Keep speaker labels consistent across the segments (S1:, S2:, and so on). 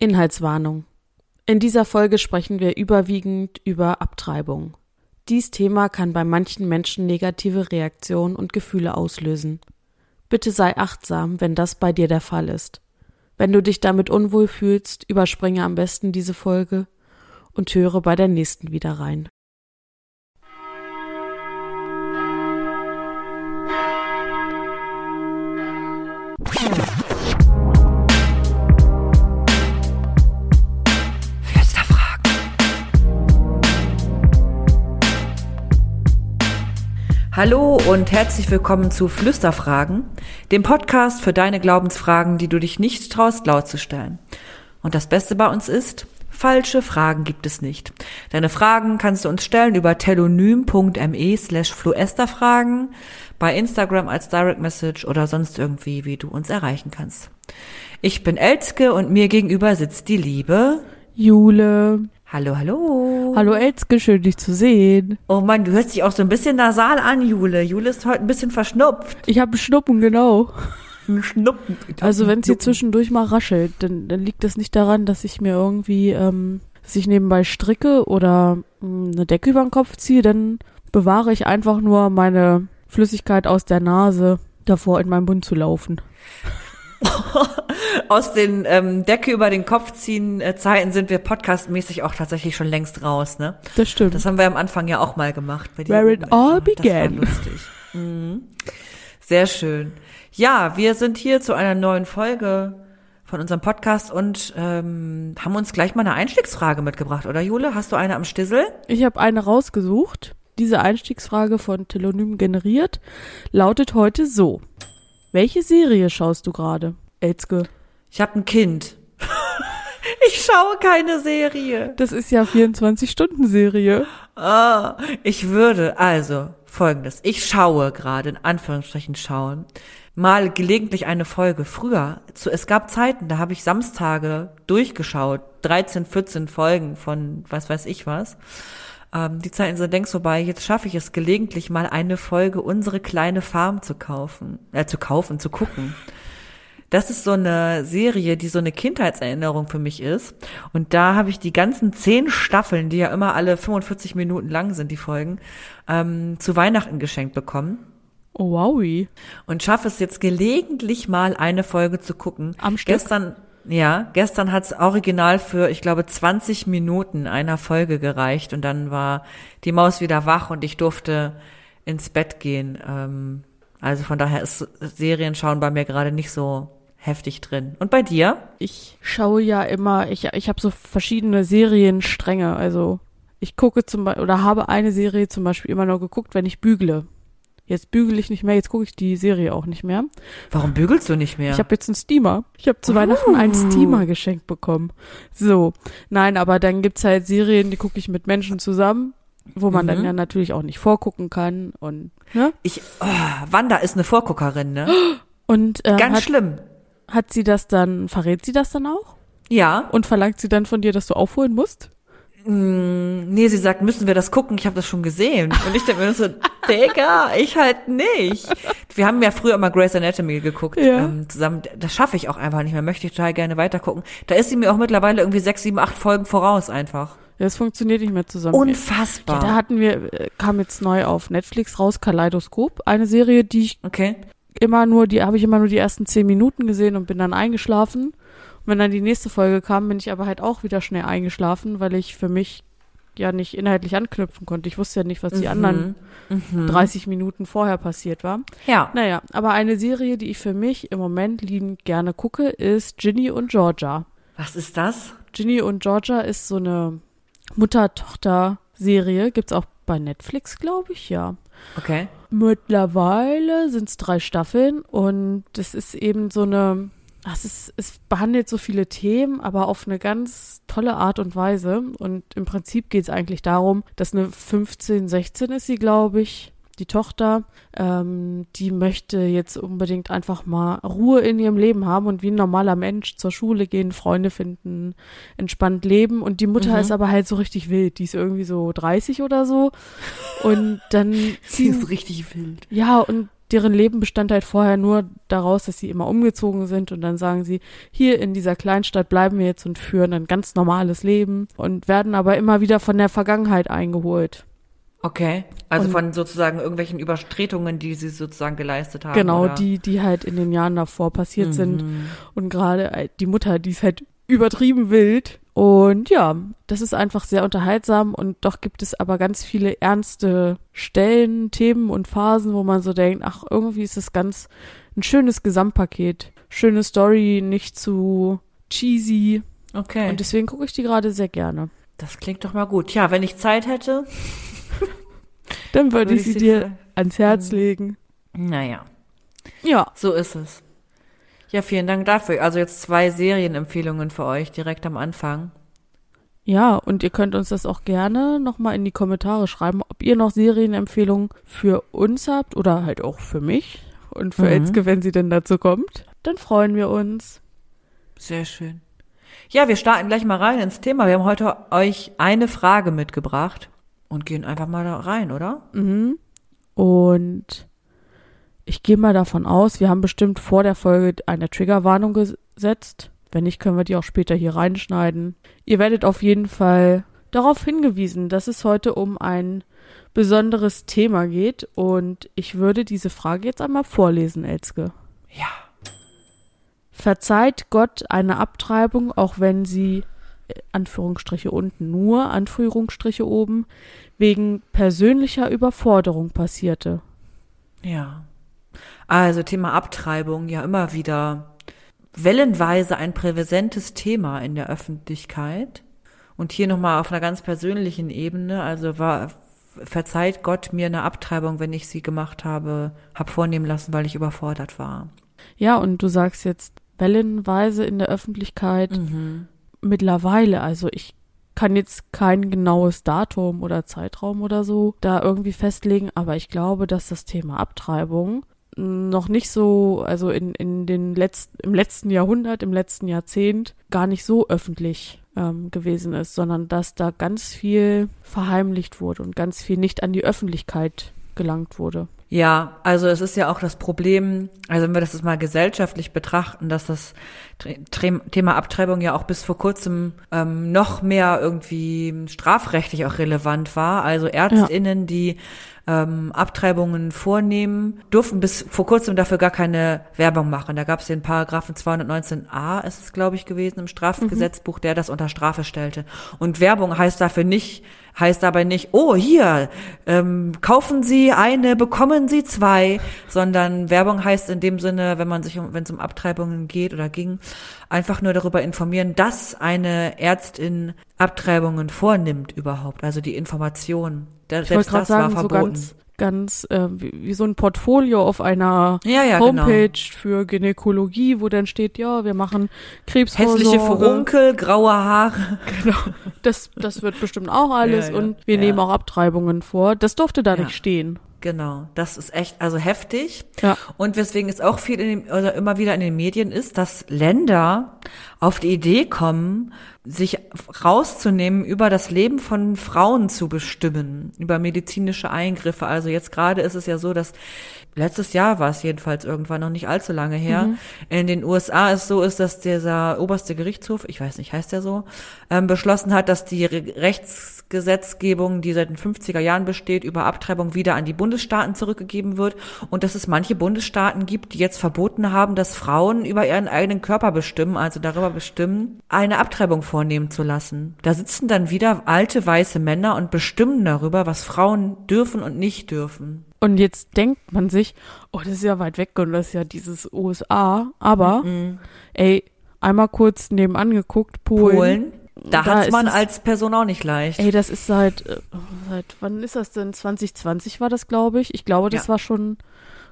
S1: Inhaltswarnung. In dieser Folge sprechen wir überwiegend über Abtreibung. Dies Thema kann bei manchen Menschen negative Reaktionen und Gefühle auslösen. Bitte sei achtsam, wenn das bei dir der Fall ist. Wenn du dich damit unwohl fühlst, überspringe am besten diese Folge und höre bei der nächsten wieder rein.
S2: Hallo und herzlich willkommen zu Flüsterfragen, dem Podcast für deine Glaubensfragen, die du dich nicht traust laut zu stellen. Und das Beste bei uns ist, falsche Fragen gibt es nicht. Deine Fragen kannst du uns stellen über telonym.me slash fluesterfragen, bei Instagram als Direct Message oder sonst irgendwie, wie du uns erreichen kannst. Ich bin Elske und mir gegenüber sitzt die liebe
S1: Jule.
S2: Hallo, hallo.
S1: Hallo Elske, schön dich zu sehen.
S2: Oh Mann, du hörst dich auch so ein bisschen nasal an, Jule. Jule ist heute ein bisschen verschnupft.
S1: Ich habe Schnuppen, genau.
S2: Schnuppen.
S1: Also wenn es hier zwischendurch mal raschelt, dann, dann liegt das nicht daran, dass ich mir irgendwie, ähm, dass ich nebenbei stricke oder mh, hm, eine Decke über den Kopf ziehe, dann bewahre ich einfach nur meine Flüssigkeit aus der Nase davor in meinen Mund zu laufen.
S2: Aus den ähm, Decke über den Kopf ziehen äh, Zeiten sind wir podcastmäßig auch tatsächlich schon längst raus, ne?
S1: Das stimmt.
S2: Das haben wir am Anfang ja auch mal gemacht.
S1: Where it all began.
S2: Das war lustig. Mhm. Sehr schön. Ja, wir sind hier zu einer neuen Folge von unserem Podcast und ähm, haben uns gleich mal eine Einstiegsfrage mitgebracht, oder Jule? Hast du eine am Stissel?
S1: Ich habe eine rausgesucht. Diese Einstiegsfrage von Telonym generiert lautet heute so. Welche Serie schaust du gerade, Elzke?
S2: Ich habe ein Kind. ich schaue keine Serie.
S1: Das ist ja 24-Stunden-Serie.
S2: Ah, ich würde also folgendes. Ich schaue gerade, in Anführungsstrichen schauen, mal gelegentlich eine Folge. Früher, zu, es gab Zeiten, da habe ich Samstage durchgeschaut. 13, 14 Folgen von was weiß ich was. Ähm, die Zeiten sind längst vorbei. Jetzt schaffe ich es gelegentlich mal eine Folge unsere kleine Farm zu kaufen, äh, zu kaufen, zu gucken. Das ist so eine Serie, die so eine Kindheitserinnerung für mich ist. Und da habe ich die ganzen zehn Staffeln, die ja immer alle 45 Minuten lang sind, die Folgen, ähm, zu Weihnachten geschenkt bekommen.
S1: Oh, wowi.
S2: Und schaffe es jetzt gelegentlich mal eine Folge zu gucken.
S1: Am Stück?
S2: Gestern, ja, gestern hat's original für, ich glaube, 20 Minuten einer Folge gereicht und dann war die Maus wieder wach und ich durfte ins Bett gehen. Ähm, also von daher ist Serienschauen bei mir gerade nicht so heftig drin. Und bei dir?
S1: Ich schaue ja immer, ich, ich habe so verschiedene Serienstränge. Also ich gucke zum Beispiel oder habe eine Serie zum Beispiel immer nur geguckt, wenn ich bügle. Jetzt bügele ich nicht mehr, jetzt gucke ich die Serie auch nicht mehr.
S2: Warum bügelst du nicht mehr?
S1: Ich habe jetzt einen Steamer. Ich habe zu oh. Weihnachten einen Steamer geschenkt bekommen. So, nein, aber dann gibt's halt Serien, die gucke ich mit Menschen zusammen, wo man mhm. dann ja natürlich auch nicht vorgucken kann und
S2: ne? Ich, oh, Wanda ist eine Vorguckerin, ne?
S1: Und äh,
S2: ganz
S1: hat,
S2: schlimm.
S1: Hat sie das dann? Verrät sie das dann auch?
S2: Ja.
S1: Und verlangt sie dann von dir, dass du aufholen musst?
S2: Mm, nee, sie sagt, müssen wir das gucken? Ich habe das schon gesehen. Und ich denke mir so, Digga, ich halt nicht. Wir haben ja früher immer Grey's Anatomy geguckt ja. ähm, zusammen. Das schaffe ich auch einfach nicht mehr. Möchte ich total gerne weitergucken. Da ist sie mir auch mittlerweile irgendwie sechs, sieben, acht Folgen voraus einfach.
S1: Ja, es funktioniert nicht mehr zusammen.
S2: Unfassbar.
S1: Ja, da hatten wir, äh, kam jetzt neu auf Netflix raus, Kaleidoskop. Eine Serie, die ich
S2: okay.
S1: immer nur, die habe ich immer nur die ersten zehn Minuten gesehen und bin dann eingeschlafen wenn dann die nächste Folge kam, bin ich aber halt auch wieder schnell eingeschlafen, weil ich für mich ja nicht inhaltlich anknüpfen konnte. Ich wusste ja nicht, was die mhm. anderen mhm. 30 Minuten vorher passiert war.
S2: Ja.
S1: Naja, aber eine Serie, die ich für mich im Moment liebend gerne gucke, ist Ginny und Georgia.
S2: Was ist das?
S1: Ginny und Georgia ist so eine Mutter-Tochter-Serie. Gibt's auch bei Netflix, glaube ich, ja.
S2: Okay.
S1: Mittlerweile sind es drei Staffeln und es ist eben so eine es, ist, es behandelt so viele Themen, aber auf eine ganz tolle Art und Weise. Und im Prinzip geht es eigentlich darum, dass eine 15, 16 ist sie, glaube ich, die Tochter, ähm, die möchte jetzt unbedingt einfach mal Ruhe in ihrem Leben haben und wie ein normaler Mensch zur Schule gehen, Freunde finden, entspannt leben. Und die Mutter mhm. ist aber halt so richtig wild. Die ist irgendwie so 30 oder so. Und dann.
S2: sie ist richtig wild.
S1: Ja, und deren Leben bestand halt vorher nur daraus, dass sie immer umgezogen sind und dann sagen sie, hier in dieser Kleinstadt bleiben wir jetzt und führen ein ganz normales Leben und werden aber immer wieder von der Vergangenheit eingeholt.
S2: Okay. Also
S1: Und-
S2: von sozusagen irgendwelchen Übertretungen, die sie sozusagen geleistet haben.
S1: Genau,
S2: oder?
S1: die, die halt in den Jahren davor passiert sind.
S2: Mhm.
S1: Und gerade äh, die Mutter, die ist halt übertrieben wild. Und ja, das ist einfach sehr unterhaltsam und doch gibt es aber ganz viele ernste Stellen, Themen und Phasen, wo man so denkt, ach, irgendwie ist es ganz ein schönes Gesamtpaket. Schöne Story, nicht zu cheesy.
S2: Okay.
S1: Und deswegen gucke ich die gerade sehr gerne.
S2: das klingt doch mal gut. Ja, wenn ich Zeit hätte,
S1: Dann würde
S2: würde
S1: ich sie dir ans Herz legen.
S2: Naja,
S1: Ja,
S2: so ist es. Ja, vielen Dank dafür. Also jetzt zwei Serienempfehlungen für euch direkt am Anfang.
S1: Ja, und ihr könnt uns das auch gerne nochmal in die Kommentare schreiben, ob ihr noch Serienempfehlungen für uns habt oder halt auch für mich und für
S2: Mhm.
S1: Elske, wenn sie denn dazu kommt. Dann freuen wir uns.
S2: Sehr schön. Ja, wir starten gleich mal rein ins Thema. Wir haben heute euch eine Frage mitgebracht und gehen einfach mal da rein, oder?
S1: Mhm. Und ich gehe mal davon aus, wir haben bestimmt vor der Folge eine Triggerwarnung gesetzt. Wenn nicht, können wir die auch später hier reinschneiden. Ihr werdet auf jeden Fall darauf hingewiesen, dass es heute um ein besonderes Thema geht. Und ich würde diese Frage jetzt einmal vorlesen, Elske.
S2: Ja.
S1: Verzeiht Gott eine Abtreibung, auch wenn sie, äh, Anführungsstriche unten nur, Anführungsstriche oben, wegen persönlicher Überforderung passierte?
S2: Ja. Also Thema Abtreibung, ja immer wieder wellenweise ein präsentes Thema in der Öffentlichkeit. Und hier nochmal auf einer ganz persönlichen Ebene, also war, verzeiht Gott mir eine Abtreibung, wenn ich sie gemacht habe, hab vornehmen lassen, weil ich überfordert war.
S1: Ja, und du sagst jetzt wellenweise in der Öffentlichkeit
S2: Mhm.
S1: mittlerweile, also ich kann jetzt kein genaues Datum oder Zeitraum oder so da irgendwie festlegen, aber ich glaube, dass das Thema Abtreibung noch nicht so, also in, in den letzten, im letzten Jahrhundert, im letzten Jahrzehnt gar nicht so öffentlich ähm, gewesen ist, sondern dass da ganz viel verheimlicht wurde und ganz viel nicht an die Öffentlichkeit gelangt wurde.
S2: Ja, also es ist ja auch das Problem, also wenn wir das jetzt mal gesellschaftlich betrachten, dass das Thema Abtreibung ja auch bis vor kurzem ähm, noch mehr irgendwie strafrechtlich auch relevant war. Also Ärztinnen, die ähm, Abtreibungen vornehmen, durften bis vor kurzem dafür gar keine Werbung machen. Da gab es den Paragraphen 219a, ist es glaube ich gewesen, im Strafgesetzbuch, der das unter Strafe stellte. Und Werbung heißt dafür nicht, heißt dabei nicht, oh hier, ähm, kaufen Sie eine, bekommen Sie zwei, sondern Werbung heißt in dem Sinne, wenn man sich um, wenn es um Abtreibungen geht oder ging, einfach nur darüber informieren, dass eine Ärztin Abtreibungen vornimmt überhaupt, also die Information. Da,
S1: Ich wollte
S2: selbst das war
S1: sagen, so
S2: verboten.
S1: ganz, ganz äh, wie, wie so ein Portfolio auf einer
S2: ja, ja,
S1: Homepage
S2: genau.
S1: für Gynäkologie, wo dann steht, ja, wir machen Krebsvorsorge.
S2: Hässliche Furunkel, graue Haare.
S1: Genau. Das, das wird bestimmt auch alles
S2: Ja,
S1: und wir nehmen auch Abtreibungen vor. Das durfte da nicht stehen.
S2: Genau, das ist echt, also heftig.
S1: Ja.
S2: Und weswegen es auch viel in den, oder immer wieder in den Medien ist, dass Länder auf die Idee kommen, sich rauszunehmen, über das Leben von Frauen zu bestimmen, über medizinische Eingriffe. Also jetzt gerade ist es ja so, dass letztes Jahr war es jedenfalls irgendwann noch nicht allzu lange her. In den USA es so ist, dass dieser oberste Gerichtshof, ich weiß nicht, heißt der so, ähm, beschlossen hat, dass die Re Rechtsgesetzgebung, die seit den 50er Jahren besteht, über Abtreibung wieder an die Bundesstaaten zurückgegeben wird und dass es manche Bundesstaaten gibt, die jetzt verboten haben, dass Frauen über ihren eigenen Körper bestimmen, also darüber bestimmen, eine Abtreibung vornehmen zu lassen. Da sitzen dann wieder alte weiße Männer und bestimmen darüber, was Frauen dürfen und nicht dürfen.
S1: Und jetzt denkt man sich, oh, das ist ja weit weg und das ist ja dieses USA. Aber,
S2: Mhm.
S1: ey, einmal kurz nebenan geguckt, Polen.
S2: Polen, da,
S1: Da ist
S2: man als Person auch nicht leicht.
S1: Ey, das ist seit, äh, seit, wann ist das denn? 2020 war das, glaube ich. Ich glaube, das
S2: Ja.
S1: war schon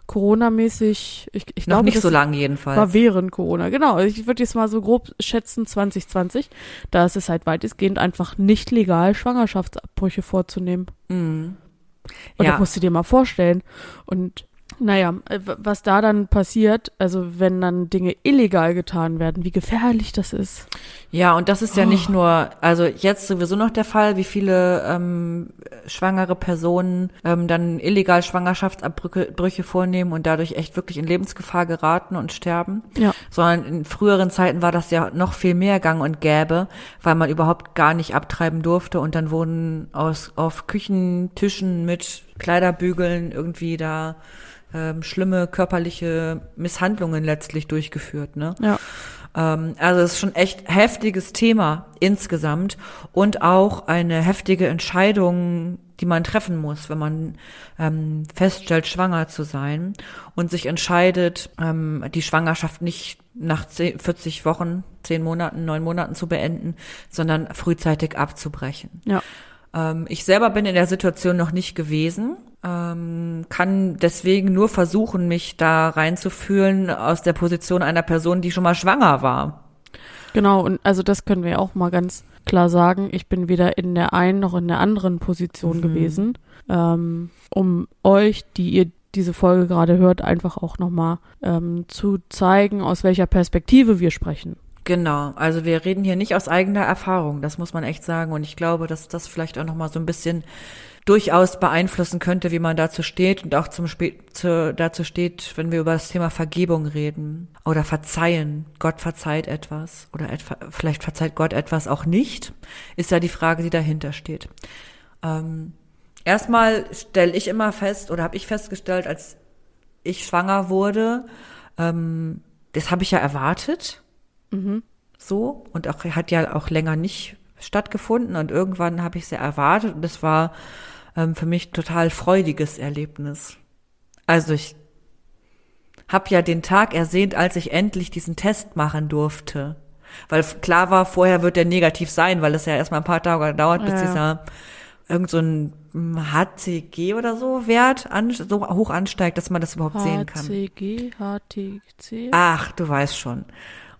S1: Corona-mäßig. Ich, ich
S2: Noch
S1: glaube,
S2: nicht so lang jedenfalls.
S1: war während Corona. Genau. Ich würde jetzt mal so grob schätzen 2020. Da ist es halt weitestgehend einfach nicht legal, Schwangerschaftsabbrüche vorzunehmen.
S2: Mhm.
S1: Und
S2: Ja.
S1: das musst du dir mal vorstellen. Und Naja, äh, was da dann passiert, also wenn dann Dinge illegal getan werden, wie gefährlich das ist.
S2: Ja, und das ist ja nicht nur, also jetzt sowieso noch der Fall, wie viele ähm, schwangere Personen ähm, dann illegal Schwangerschaftsabbrüche Brüche vornehmen und dadurch echt wirklich in Lebensgefahr geraten und sterben.
S1: Ja.
S2: Sondern in früheren Zeiten war das ja noch viel mehr gang und gäbe, weil man überhaupt gar nicht abtreiben durfte und dann wurden aus auf Küchentischen mit Kleiderbügeln irgendwie da ähm, schlimme körperliche Misshandlungen letztlich durchgeführt, ne?
S1: Ja.
S2: Ähm, also es ist schon echt heftiges Thema insgesamt und auch eine heftige Entscheidung, die man treffen muss, wenn man ähm, feststellt, schwanger zu sein und sich entscheidet, ähm, die Schwangerschaft nicht nach 10, 40 Wochen, 10 Monaten, 9 Monaten zu beenden, sondern frühzeitig abzubrechen.
S1: Ja.
S2: Ähm, ich selber bin in der Situation noch nicht gewesen, ähm, kann deswegen nur versuchen, mich da reinzufühlen aus der Position einer Person, die schon mal schwanger war.
S1: Genau, und also das können wir auch mal ganz klar sagen. Ich bin weder in der einen noch in der anderen Position
S2: Mhm.
S1: gewesen, ähm, um euch, die ihr diese Folge gerade hört, einfach auch nochmal ähm, zu zeigen, aus welcher Perspektive wir sprechen.
S2: Genau, also wir reden hier nicht aus eigener Erfahrung, das muss man echt sagen. Und ich glaube, dass das vielleicht auch nochmal so ein bisschen durchaus beeinflussen könnte, wie man dazu steht und auch zum Spe zu, dazu steht, wenn wir über das Thema Vergebung reden oder Verzeihen. Gott verzeiht etwas oder etwa, vielleicht verzeiht Gott etwas auch nicht, ist ja die Frage, die dahinter steht. Ähm, erstmal stelle ich immer fest oder habe ich festgestellt, als ich schwanger wurde, ähm, das habe ich ja erwartet so und auch hat ja auch länger nicht stattgefunden und irgendwann habe ich sie erwartet und es war ähm, für mich total freudiges Erlebnis. Also ich habe ja den Tag ersehnt, als ich endlich diesen Test machen durfte. Weil klar war, vorher wird der negativ sein, weil es ja erstmal ein paar Tage dauert, bis
S1: Ja,
S2: dieser irgend so ein HCG oder so Wert an, so hoch ansteigt, dass man das überhaupt sehen kann.
S1: HCG, HTC.
S2: Ach, du weißt schon.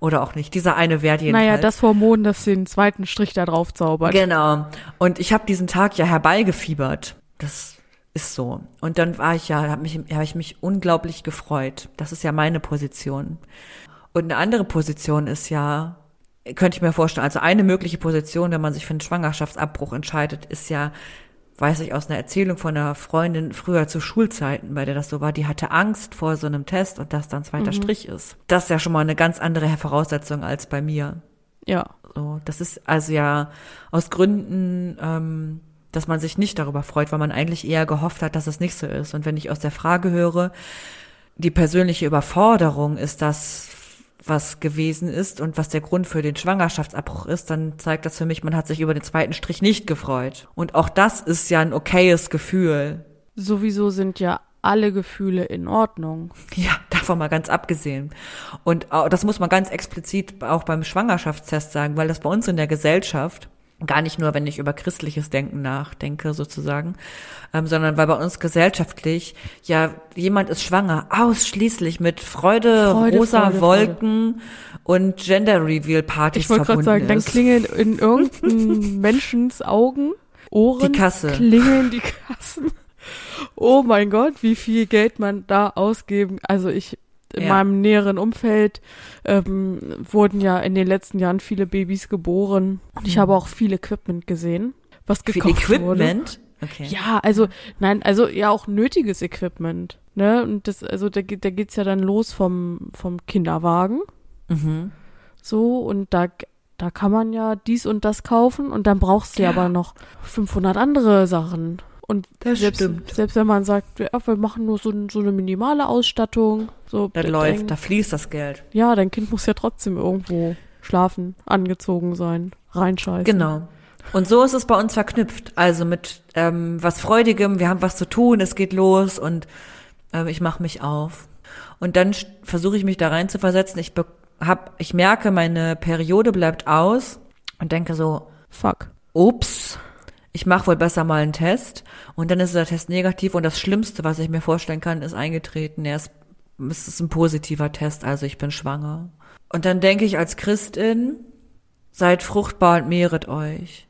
S2: Oder auch nicht. Dieser eine Wert jedenfalls.
S1: naja, das Hormon, das den zweiten Strich da drauf zaubert.
S2: Genau. Und ich habe diesen Tag ja herbeigefiebert. Das ist so. Und dann war ich ja, habe mich, habe ich mich unglaublich gefreut. Das ist ja meine Position. Und eine andere Position ist ja, könnte ich mir vorstellen, also eine mögliche Position, wenn man sich für einen Schwangerschaftsabbruch entscheidet, ist ja, weiß ich aus einer Erzählung von einer Freundin früher zu Schulzeiten, bei der das so war, die hatte Angst vor so einem Test und dass dann zweiter Strich ist. Das ist ja schon mal eine ganz andere Voraussetzung als bei mir.
S1: Ja.
S2: So, das ist also ja aus Gründen, ähm, dass man sich nicht darüber freut, weil man eigentlich eher gehofft hat, dass es nicht so ist. Und wenn ich aus der Frage höre, die persönliche Überforderung ist das, was gewesen ist und was der Grund für den Schwangerschaftsabbruch ist, dann zeigt das für mich, man hat sich über den zweiten Strich nicht gefreut. Und auch das ist ja ein okayes Gefühl.
S1: Sowieso sind ja alle Gefühle in Ordnung.
S2: Ja, davon mal ganz abgesehen. Und das muss man ganz explizit auch beim Schwangerschaftstest sagen, weil das bei uns in der Gesellschaft gar nicht nur, wenn ich über christliches Denken nachdenke sozusagen, ähm, sondern weil bei uns gesellschaftlich ja jemand ist schwanger ausschließlich mit Freude,
S1: Freude,
S2: rosa
S1: Freude,
S2: Wolken und Gender Reveal Partys
S1: Ich wollte gerade
S2: verbunden
S1: sagen, dann klingeln in irgendeinem Menschens Augen, Ohren,
S2: Die Kasse.
S1: klingeln die Kassen. Oh mein Gott, wie viel Geld man da ausgeben. Also ich in
S2: Ja.
S1: meinem näheren Umfeld ähm, wurden ja in den letzten Jahren viele Babys geboren und ich habe auch viel Equipment gesehen, was
S2: Viel
S1: gekauft wurde.
S2: Equipment. Okay.
S1: Ja, also nein, also ja auch nötiges Equipment, ne? Und das also da, geht- da geht's ja dann los vom vom Kinderwagen
S2: Mhm.
S1: so und da da kann man ja dies und das kaufen und dann brauchst du ja aber noch 500 andere Sachen. Und
S2: Das
S1: selbst,
S2: stimmt.
S1: selbst wenn man sagt, ja, wir machen nur so, so eine minimale Ausstattung, so
S2: Da
S1: dein-
S2: läuft, da fließt das Geld.
S1: ja, dein Kind muss ja trotzdem irgendwo schlafen, angezogen sein, reinscheißen.
S2: Genau. Und so ist es bei uns verknüpft. Also mit ähm, was Freudigem, wir haben was zu tun, es geht los und ähm, ich mache mich auf. Und dann versuche ich mich da rein zu versetzen. Ich hab, ich merke, meine Periode bleibt aus und denke so,
S1: Fuck.
S2: ups, ich mache wohl besser mal einen Test. Und dann ist der Test negativ und das Schlimmste, was ich mir vorstellen kann, ist eingetreten. Er ist, es ist ein positiver Test, also ich bin schwanger. Und dann denke ich als Christin, seid fruchtbar und mehret euch.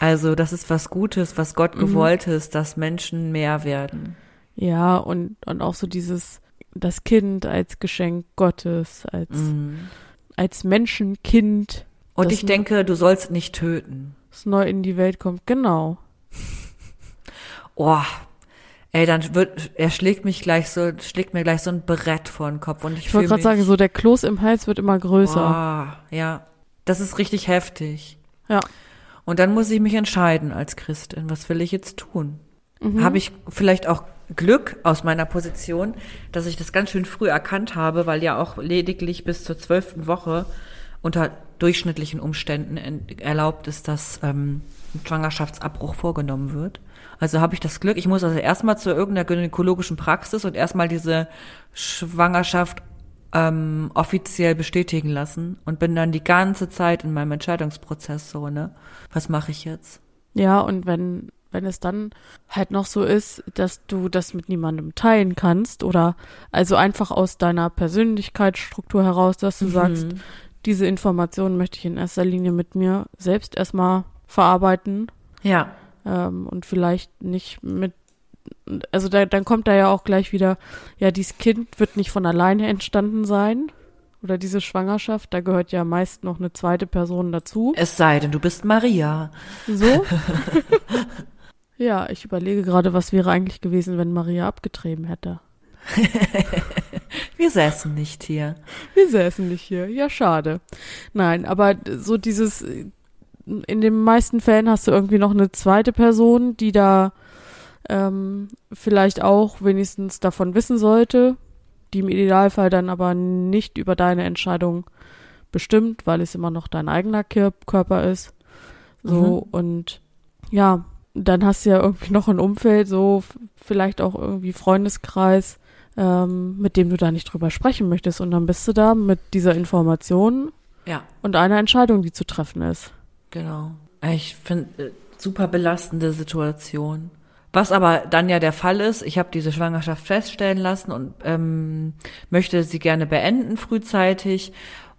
S2: Also das ist was Gutes, was Gott gewollt ist, dass Menschen mehr werden.
S1: Ja, und, und auch so dieses, das Kind als Geschenk Gottes, als,
S2: Mhm.
S1: als Menschenkind,
S2: Und ich denke, du sollst nicht töten.
S1: Das neu in die Welt kommt. Genau.
S2: Oh, ey, dann wird, er schlägt mich gleich so, schlägt mir gleich so ein Brett vor den Kopf und ich,
S1: Ich wollte gerade sagen, so der Kloß im Hals wird immer größer.
S2: Oh, ja, das ist richtig heftig.
S1: Ja.
S2: Und dann muss ich mich entscheiden als Christin, was will ich jetzt tun?
S1: Mhm.
S2: Habe ich vielleicht auch Glück aus meiner Position, dass ich das ganz schön früh erkannt habe, weil ja auch lediglich bis zur zwölften Woche unter durchschnittlichen Umständen en- erlaubt ist, dass ähm, ein Schwangerschaftsabbruch vorgenommen wird. Also habe ich das Glück, ich muss also erstmal zu irgendeiner gynäkologischen Praxis und erstmal diese Schwangerschaft ähm, offiziell bestätigen lassen und bin dann die ganze Zeit in meinem Entscheidungsprozess so, ne? Was mache ich jetzt?
S1: Ja, und wenn, wenn es dann halt noch so ist, dass du das mit niemandem teilen kannst oder also einfach aus deiner Persönlichkeitsstruktur heraus, dass du sagst, diese Informationen möchte ich in erster Linie mit mir selbst erstmal verarbeiten
S2: Ja,
S1: ähm, und vielleicht nicht mit, also da, dann kommt da ja auch gleich wieder, ja, dieses Kind wird nicht von alleine entstanden sein oder diese Schwangerschaft, da gehört ja meist noch eine zweite Person dazu.
S2: es sei denn, du bist Maria.
S1: So? ja, ich überlege gerade, was wäre eigentlich gewesen, wenn Maria abgetrieben hätte.
S2: Wir säßen nicht hier.
S1: Wir säßen nicht hier. Ja, schade. Nein, aber so dieses, in den meisten Fällen hast du irgendwie noch eine zweite Person, die da ähm, vielleicht auch wenigstens davon wissen sollte, die im Idealfall dann aber nicht über deine Entscheidung bestimmt, weil es immer noch dein eigener Kör- Körper ist. So und ja, dann hast du ja irgendwie noch ein Umfeld, so vielleicht auch irgendwie Freundeskreis, ähm, mit dem du da nicht drüber sprechen möchtest. Und dann bist du da mit dieser Information
S2: Ja,
S1: und einer Entscheidung, die zu treffen ist.
S2: genau. Ich finde, äh, super belastende Situation. Was aber dann ja der Fall ist, ich habe diese Schwangerschaft feststellen lassen und ähm, möchte sie gerne beenden frühzeitig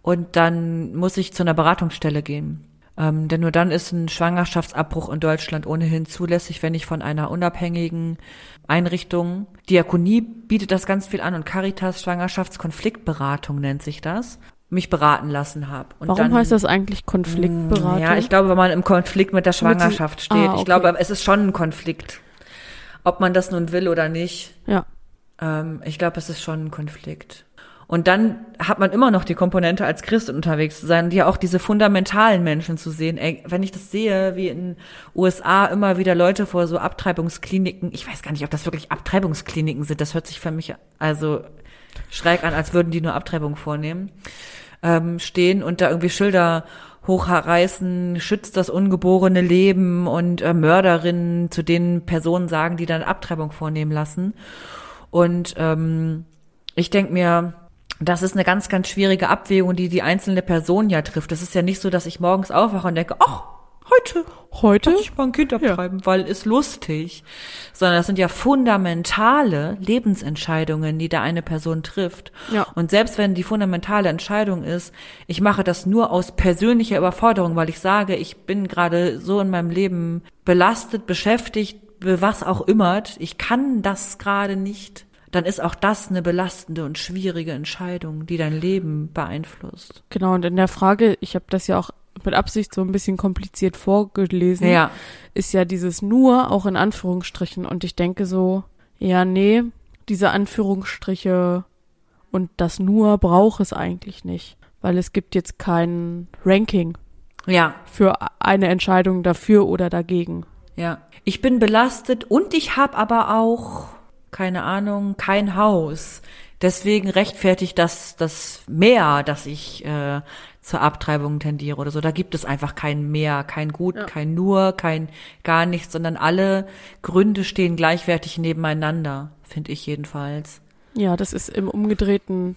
S2: und dann muss ich zu einer Beratungsstelle gehen. Ähm, denn nur dann ist ein Schwangerschaftsabbruch in Deutschland ohnehin zulässig, wenn ich von einer unabhängigen Einrichtung, Diakonie bietet das ganz viel an und Caritas Schwangerschaftskonfliktberatung nennt sich das, mich beraten lassen habe.
S1: Warum
S2: dann,
S1: heißt das eigentlich Konfliktberatung?
S2: ja, ich glaube, wenn man im Konflikt mit der Schwangerschaft
S1: Ah,
S2: steht.
S1: okay.
S2: Ich glaube, es ist schon ein Konflikt. Ob man das nun will oder nicht.
S1: ja.
S2: Ähm, ich glaube, es ist schon ein Konflikt. Und dann hat man immer noch die Komponente, als Christ unterwegs zu sein und ja auch diese fundamentalen Menschen zu sehen. Ey, wenn ich das sehe, wie in USA immer wieder Leute vor so Abtreibungskliniken, ich weiß gar nicht, ob das wirklich Abtreibungskliniken sind, das hört sich für mich also schräg an, als würden die nur Abtreibung vornehmen, ähm, stehen und da irgendwie Schilder hochreißen, schützt das ungeborene Leben und äh, Mörderinnen zu den Personen sagen, die dann Abtreibung vornehmen lassen. Und ähm, ich denk mir, das ist eine ganz, ganz schwierige Abwägung, die die einzelne Person ja trifft. Das ist ja nicht so, dass ich morgens aufwache und denke, ach, heute
S1: Heute?
S2: lass ich mal ein Kind abtreiben, weil ist lustig. Sondern das sind ja fundamentale Lebensentscheidungen, die da eine Person trifft.
S1: Ja.
S2: Und selbst wenn die fundamentale Entscheidung ist, ich mache das nur aus persönlicher Überforderung, weil ich sage, ich bin gerade so in meinem Leben belastet, beschäftigt, was auch immer, ich kann das gerade nicht, dann ist auch das eine belastende und schwierige Entscheidung, die dein Leben beeinflusst.
S1: Genau, und in der Frage, ich habe das ja auch mit Absicht so ein bisschen kompliziert vorgelesen,
S2: Ja,
S1: ist ja dieses nur auch in Anführungsstrichen. Und ich denke so, ja, nee, diese Anführungsstriche und das nur braucht es eigentlich nicht. Weil es gibt jetzt kein Ranking
S2: ja,
S1: für eine Entscheidung dafür oder dagegen.
S2: Ja, ich bin belastet und ich habe aber auch, keine Ahnung, kein Haus. Deswegen rechtfertigt das das Mehr, dass ich äh, zur Abtreibung tendiere oder so. Da gibt es einfach kein Mehr, kein Gut,
S1: Ja.
S2: kein Nur, kein gar nichts, sondern alle Gründe stehen gleichwertig nebeneinander, finde ich jedenfalls.
S1: Ja, das ist im umgedrehten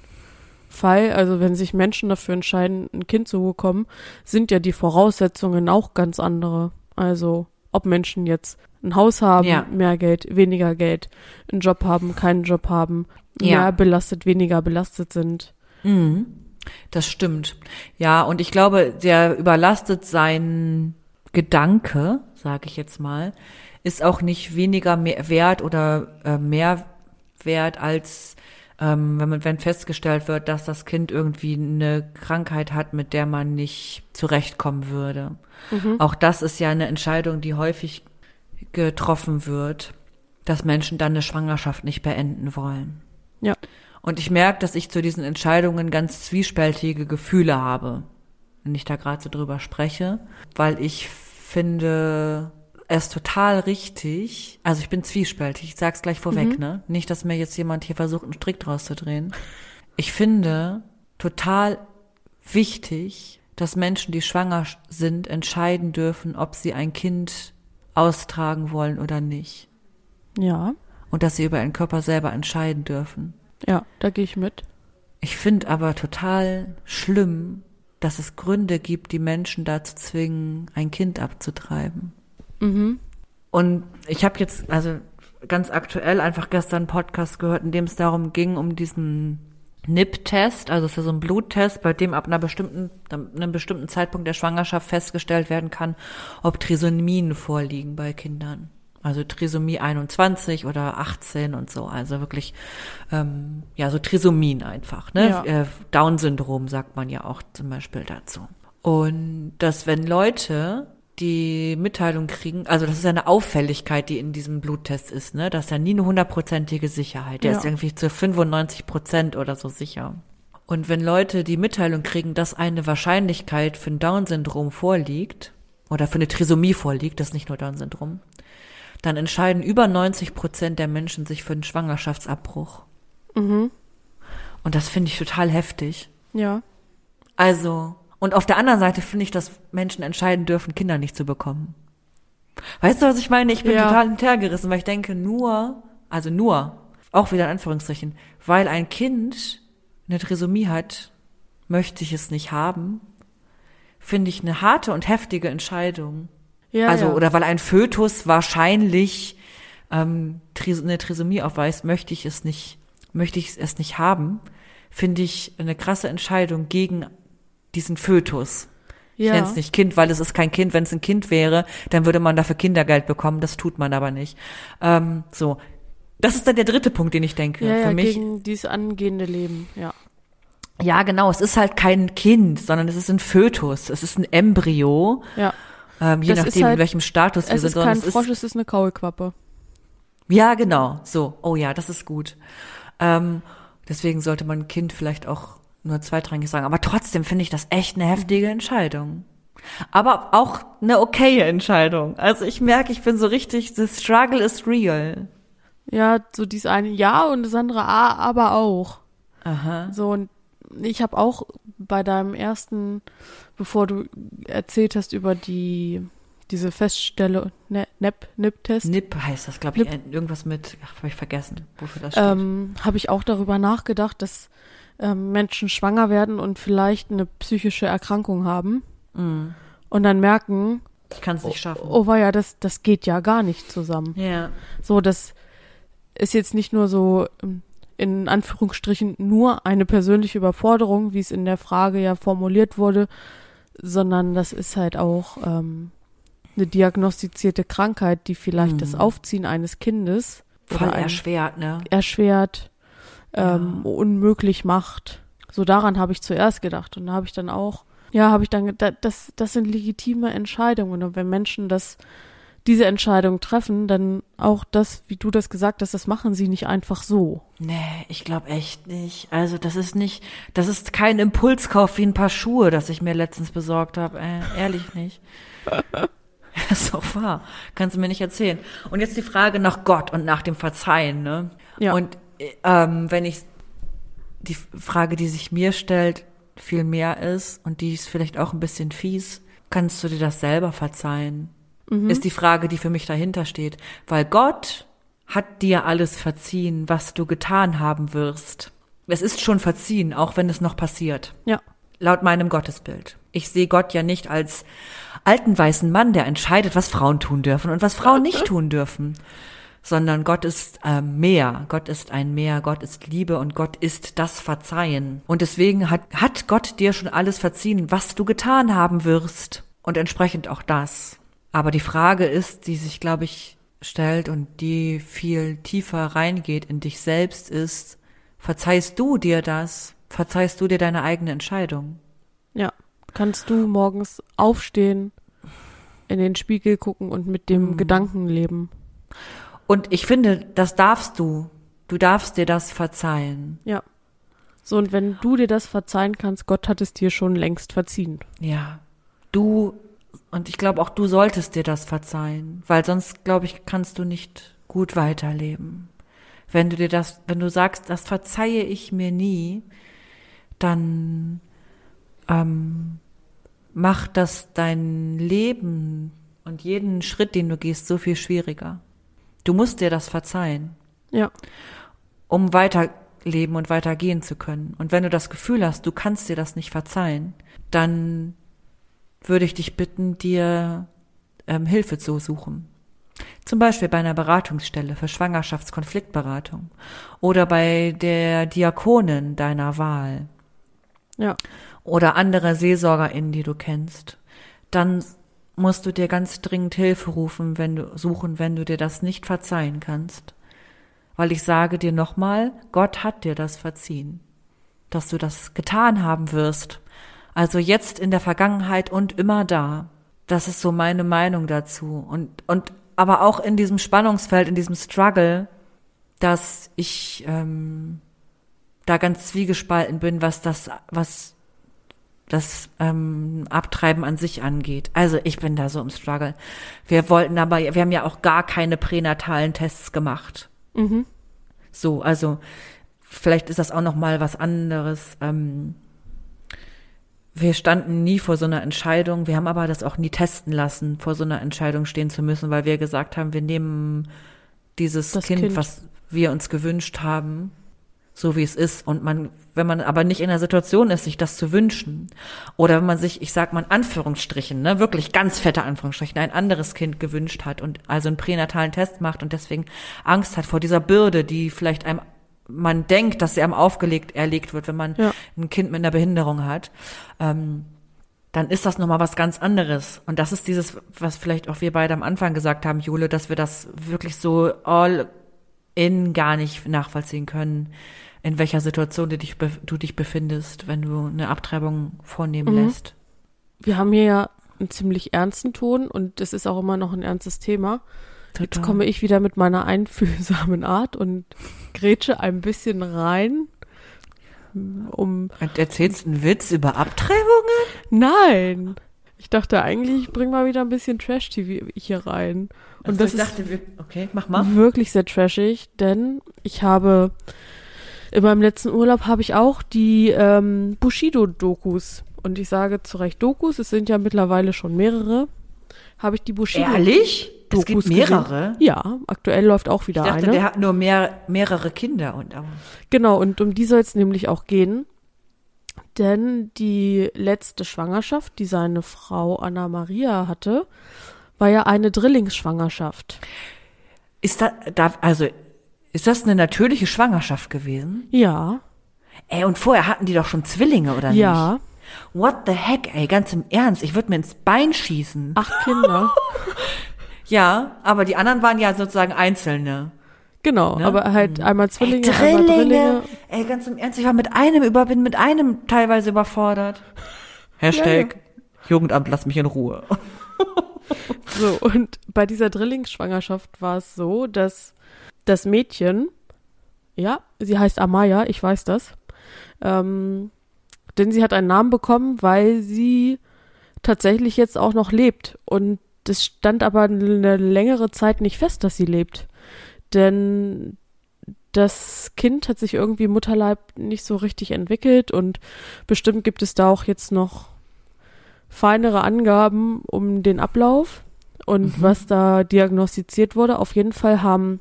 S1: Fall, also wenn sich Menschen dafür entscheiden, ein Kind zu bekommen, sind ja die Voraussetzungen auch ganz andere. Also ob Menschen jetzt ein Haus haben,
S2: Ja.
S1: mehr Geld, weniger Geld, einen Job haben, keinen Job haben,
S2: Ja.
S1: mehr belastet, weniger belastet sind.
S2: Mhm. Das stimmt. Ja, und ich glaube, der überlastet sein Gedanke, sage ich jetzt mal, ist auch nicht weniger mehr wert oder äh, mehr wert, als ähm, wenn man, wenn festgestellt wird, dass das Kind irgendwie eine Krankheit hat, mit der man nicht zurechtkommen würde. Auch das ist ja eine Entscheidung, die häufig getroffen wird, dass Menschen dann eine Schwangerschaft nicht beenden wollen.
S1: Ja.
S2: Und ich merke, dass ich zu diesen Entscheidungen ganz zwiespältige Gefühle habe, wenn ich da gerade so drüber spreche, weil ich finde es total richtig, also ich bin zwiespältig, ich sag's gleich vorweg, ne? Nicht, dass mir jetzt jemand hier versucht, einen Strick draus zu drehen. Ich finde total wichtig, dass Menschen, die schwanger sind, entscheiden dürfen, ob sie ein Kind austragen wollen oder nicht.
S1: Ja.
S2: Und dass sie über ihren Körper selber entscheiden dürfen.
S1: Ja, da gehe ich mit.
S2: Ich finde aber total schlimm, dass es Gründe gibt, die Menschen dazu zwingen, ein Kind abzutreiben.
S1: Mhm.
S2: Und ich habe jetzt, also ganz aktuell einfach gestern einen Podcast gehört, in dem es darum ging, um diesen NIP-Test, also es ist ja so ein Bluttest, bei dem ab einer bestimmten, einem bestimmten Zeitpunkt der Schwangerschaft festgestellt werden kann, ob Trisomien vorliegen bei Kindern. Also Trisomie 21 oder 18 und so. Also wirklich, ähm, ja, so Trisomien einfach. Ne?
S1: Ja.
S2: Äh, Down-Syndrom sagt man ja auch zum Beispiel dazu. Und dass wenn Leute die Mitteilung kriegen, also das ist ja eine Auffälligkeit, die in diesem Bluttest ist, ne? Das ist ja nie eine hundertprozentige Sicherheit. Der
S1: Ja.
S2: ist irgendwie zu 95 Prozent oder so sicher. Und wenn Leute die Mitteilung kriegen, dass eine Wahrscheinlichkeit für ein Down-Syndrom vorliegt, oder für eine Trisomie vorliegt, das ist nicht nur Down-Syndrom, dann entscheiden über 90 Prozent der Menschen sich für einen Schwangerschaftsabbruch.
S1: Mhm.
S2: Und das finde ich total heftig.
S1: Ja.
S2: Also, und auf der anderen Seite finde ich, dass Menschen entscheiden dürfen, Kinder nicht zu bekommen. Weißt du, was ich meine? Ich bin
S1: Ja.
S2: total hintergerissen, weil ich denke, nur, also nur, auch wieder in Anführungsstrichen, weil ein Kind eine Trisomie hat, möchte ich es nicht haben, finde ich eine harte und heftige Entscheidung.
S1: Ja.
S2: also,
S1: ja.
S2: oder weil ein Fötus wahrscheinlich ähm, eine Trisomie aufweist, möchte ich es nicht, möchte ich es nicht haben, finde ich eine krasse Entscheidung gegen diesen Fötus. Ich
S1: ja.
S2: nenne es nicht Kind, weil es ist kein Kind. Wenn es ein Kind wäre, dann würde man dafür Kindergeld bekommen. Das tut man aber nicht. Ähm, so, das ist dann der dritte Punkt, den ich denke.
S1: Ja, ja,
S2: Für mich,
S1: gegen dieses angehende Leben, ja.
S2: ja genau, es ist halt kein Kind, sondern es ist ein Fötus. Es ist ein Embryo,
S1: Ja.
S2: ähm, je
S1: Das ist
S2: nachdem, in
S1: halt-
S2: welchem Status wir
S1: Es
S2: sind.
S1: ist
S2: sondern
S1: kein Frosch, es ist eine Kaulquappe.
S2: Ja, genau. So. Oh ja, das ist gut. Ähm, deswegen sollte man Kind vielleicht auch nur zweitrangig sagen. Aber trotzdem finde ich das echt eine heftige Entscheidung. Aber auch eine okaye Entscheidung. Also ich merke, ich bin so richtig, the struggle is real.
S1: Ja, so dies eine Ja und das andere A, aber auch.
S2: Aha.
S1: So, und ich habe auch bei deinem ersten, bevor du erzählt hast über die, diese Feststelle, ne, NEP, NIP-Test,
S2: NIP heißt das, glaube ich.
S1: Nip.
S2: Irgendwas mit, ach, habe ich vergessen, wofür das steht.
S1: ähm, habe ich auch darüber nachgedacht, dass ähm, Menschen schwanger werden und vielleicht eine psychische Erkrankung haben
S2: Mm.
S1: und dann merken,
S2: ich kann es nicht schaffen.
S1: oh war ja, das, das geht ja gar nicht zusammen.
S2: Ja.
S1: So, das ist jetzt nicht nur so ähm, in Anführungsstrichen nur eine persönliche Überforderung, wie es in der Frage ja formuliert wurde, sondern das ist halt auch ähm, eine diagnostizierte Krankheit, die vielleicht
S2: Mhm.
S1: das Aufziehen eines Kindes
S2: Voll erschwert, ne?
S1: erschwert, ähm,
S2: Ja.
S1: unmöglich macht. So daran habe ich zuerst gedacht und da habe ich dann auch, ja, habe ich dann, ge- da, das, das sind legitime Entscheidungen und wenn Menschen das, diese Entscheidung treffen, dann auch das, wie du das gesagt hast, das machen sie nicht einfach so.
S2: Nee, ich glaube echt nicht. Also das ist nicht, das ist kein Impulskauf wie ein paar Schuhe, das ich mir letztens besorgt habe. Äh, ehrlich nicht. Auch wahr. Kannst du mir nicht erzählen. Und jetzt die Frage nach Gott und nach dem Verzeihen, ne?
S1: Ja.
S2: Und ähm, wenn ich die Frage, die sich mir stellt, viel mehr ist und die ist vielleicht auch ein bisschen fies, kannst du dir das selber verzeihen? Ist die Frage, die für mich dahinter steht. Weil Gott hat dir alles verziehen, was du getan haben wirst. Es ist schon verziehen, auch wenn es noch passiert.
S1: Ja.
S2: Laut meinem Gottesbild. Ich sehe Gott ja nicht als alten weißen Mann, der entscheidet, was Frauen tun dürfen und was Frauen nicht tun dürfen. Sondern Gott ist ähm, mehr. Gott ist ein Meer. Gott ist Liebe und Gott ist das Verzeihen. Und deswegen hat, hat Gott dir schon alles verziehen, was du getan haben wirst. Und entsprechend auch das. Aber die Frage ist, die sich, glaube ich, stellt und die viel tiefer reingeht in dich selbst ist, verzeihst du dir das? Verzeihst du dir deine eigene Entscheidung?
S1: Ja. Kannst du morgens aufstehen, in den Spiegel gucken und mit dem
S2: Mhm.
S1: Gedanken leben?
S2: Und ich finde, das darfst du. Du darfst dir das verzeihen.
S1: Ja. So, und wenn du dir das verzeihen kannst, Gott hat es dir schon längst verziehen.
S2: Ja. Du, und ich glaube auch du solltest dir das verzeihen, weil sonst, glaube ich, kannst du nicht gut weiterleben. Wenn du dir das, wenn du sagst, das verzeihe ich mir nie, dann ähm, macht das dein Leben und jeden Schritt, den du gehst, so viel schwieriger. Du musst dir das verzeihen
S1: Ja.
S2: um weiterleben und weitergehen zu können. Und wenn du das Gefühl hast, du kannst dir das nicht verzeihen, dann würde ich dich bitten, dir ähm, Hilfe zu suchen. Zum Beispiel bei einer Beratungsstelle für Schwangerschaftskonfliktberatung oder bei der Diakonin deiner Wahl
S1: Ja.
S2: oder andere SeelsorgerInnen, die du kennst, dann musst du dir ganz dringend Hilfe rufen, wenn du suchen, wenn du dir das nicht verzeihen kannst. Weil ich sage dir nochmal, Gott hat dir das verziehen, dass du das getan haben wirst. Also jetzt in der Vergangenheit und immer da. Das ist so meine Meinung dazu. Und, und aber auch in diesem Spannungsfeld, in diesem Struggle, dass ich ähm, da ganz zwiegespalten bin, was das, was das ähm, Abtreiben an sich angeht. Also ich bin da so im Struggle. Wir wollten aber, wir haben ja auch gar keine pränatalen Tests gemacht.
S1: Mhm.
S2: So, also vielleicht ist das auch noch mal was anderes. Ähm, wir standen nie vor so einer Entscheidung. Wir haben aber das auch nie testen lassen, vor so einer Entscheidung stehen zu müssen, weil wir gesagt haben, wir nehmen dieses kind,
S1: Kind.
S2: was wir uns gewünscht haben, so wie es ist. Und man, wenn man aber nicht in der Situation ist, sich das zu wünschen, oder wenn man sich, ich sag mal in Anführungsstrichen, ne, wirklich ganz fette Anführungsstrichen, ein anderes Kind gewünscht hat und also einen pränatalen Test macht und deswegen Angst hat vor dieser Bürde, die vielleicht einem man denkt, dass sie einem aufgelegt erlegt wird, wenn man
S1: Ja.
S2: ein Kind mit einer Behinderung hat, ähm, dann ist das nochmal was ganz anderes. Und das ist dieses, was vielleicht auch wir beide am Anfang gesagt haben, Jule, dass wir das wirklich so all in gar nicht nachvollziehen können, in welcher Situation du dich, du dich befindest, wenn du eine Abtreibung vornehmen
S1: Mhm.
S2: lässt.
S1: Wir haben hier ja einen ziemlich ernsten Ton und es ist auch immer noch ein ernstes Thema. Jetzt
S2: Total.
S1: komme ich wieder mit meiner einfühlsamen Art und grätsche ein bisschen rein, um
S2: Und erzählst einen Witz über Abtreibungen?
S1: Nein! Ich dachte eigentlich, ich bring mal wieder ein bisschen Trash-TV hier rein. Und
S2: Also
S1: das
S2: ich
S1: ist
S2: dachte, wir, okay, mach mal.
S1: wirklich sehr trashig, denn ich habe in meinem letzten Urlaub habe ich auch die ähm, Bushido-Dokus. Und ich sage zu Recht Dokus, es sind ja mittlerweile schon mehrere. Habe ich die Bushido.
S2: Ehrlich? Es
S1: Dokus
S2: gibt mehrere?
S1: Gesehen. Ja, aktuell läuft auch
S2: Ich
S1: wieder
S2: dachte,
S1: eine.
S2: der hat nur mehr, mehrere Kinder und aber.
S1: Genau, und um die soll es nämlich auch gehen. Denn die letzte Schwangerschaft, die seine Frau Anna Maria hatte, war ja eine Drillingsschwangerschaft.
S2: Ist da, da, also, ist das eine natürliche Schwangerschaft gewesen?
S1: Ja,
S2: Ey, und vorher hatten die doch schon Zwillinge, oder
S1: ja,
S2: nicht? What the heck, ey, ganz im Ernst, ich würde mir ins Bein schießen.
S1: acht Kinder.
S2: Ja, aber die anderen waren ja sozusagen Einzelne.
S1: Genau,
S2: Ne?
S1: aber halt einmal Zwillinge,
S2: ey,
S1: einmal Drillinge.
S2: Ey, ganz im Ernst, ich war mit einem über, bin mit einem teilweise überfordert. Hashtag Jugendamt, lass mich in Ruhe.
S1: So, und bei dieser Drillingsschwangerschaft war es so, dass das Mädchen, ja, sie heißt Amaya, ich weiß das, ähm, denn sie hat einen Namen bekommen, weil sie tatsächlich jetzt auch noch lebt. Und es stand aber eine längere Zeit nicht fest, dass sie lebt. Denn das Kind hat sich irgendwie im Mutterleib nicht so richtig entwickelt und bestimmt gibt es da auch jetzt noch feinere Angaben um den Ablauf und was da diagnostiziert wurde. Auf jeden Fall haben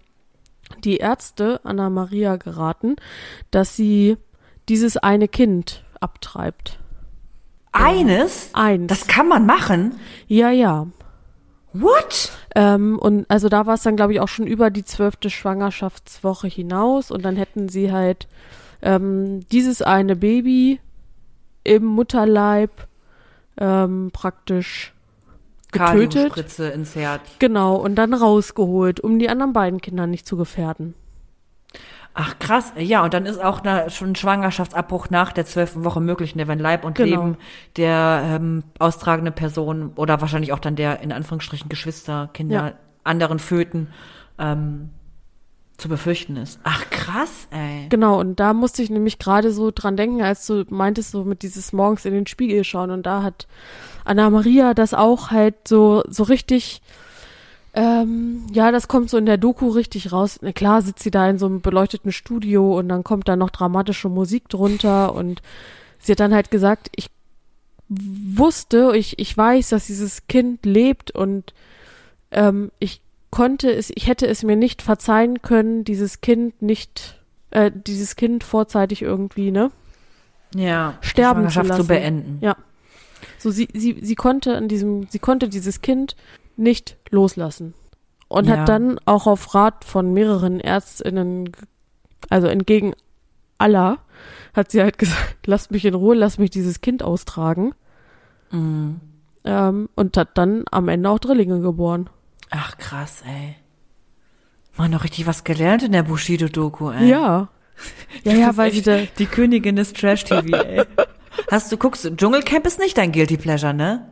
S1: die Ärzte Anna Maria geraten, dass sie dieses eine Kind abtreibt.
S2: Eines?
S1: Eins.
S2: Das kann man machen?
S1: ja, ja.
S2: What?
S1: Ähm, und also da war es dann, glaube ich, auch schon über die zwölfte Schwangerschaftswoche hinaus und dann hätten sie halt ähm, dieses eine Baby im Mutterleib ähm, praktisch getötet.
S2: Kaliumspritze ins Herz.
S1: Genau, und dann rausgeholt, um die anderen beiden Kinder nicht zu gefährden.
S2: Ach krass, ja, und dann ist auch na, schon ein Schwangerschaftsabbruch nach der zwölften Woche möglich, ne, wenn Leib und
S1: Genau.
S2: Leben der ähm, austragenden Person oder wahrscheinlich auch dann der in Anführungsstrichen Geschwister, Kinder,
S1: Ja.
S2: anderen Föten ähm, zu befürchten ist. Ach krass, ey.
S1: Genau, und da musste ich nämlich gerade so dran denken, als du meintest, so mit dieses morgens in den Spiegel schauen. Und da hat Anna Maria das auch halt so, so richtig, ähm, ja, das kommt so in der Doku richtig raus. Na klar sitzt sie da in so einem beleuchteten Studio und dann kommt da noch dramatische Musik drunter und sie hat dann halt gesagt, ich wusste, ich, ich weiß, dass dieses Kind lebt und ähm, ich konnte es, ich hätte es mir nicht verzeihen können, dieses Kind nicht, äh, dieses Kind vorzeitig irgendwie, ne?
S2: Ja,
S1: Sterben zu
S2: Schwangerschaft zu
S1: lassen.
S2: beenden.
S1: Ja. So, sie, sie, sie konnte an diesem, sie konnte dieses Kind nicht loslassen. Und
S2: Ja.
S1: hat dann auch auf Rat von mehreren ÄrztInnen, also entgegen aller, hat sie halt gesagt, lasst mich in Ruhe, lasst mich dieses Kind austragen.
S2: Mhm.
S1: Ähm, und hat dann am Ende auch Drillinge geboren.
S2: Ach krass, ey. Man noch richtig was gelernt in der Bushido-Doku, ey.
S1: Ja. Ja, ja, weil
S2: echt Die Königin des Trash-TV, ey. Hast du, guckst, du- Dschungelcamp ist nicht dein Guilty Pleasure, ne?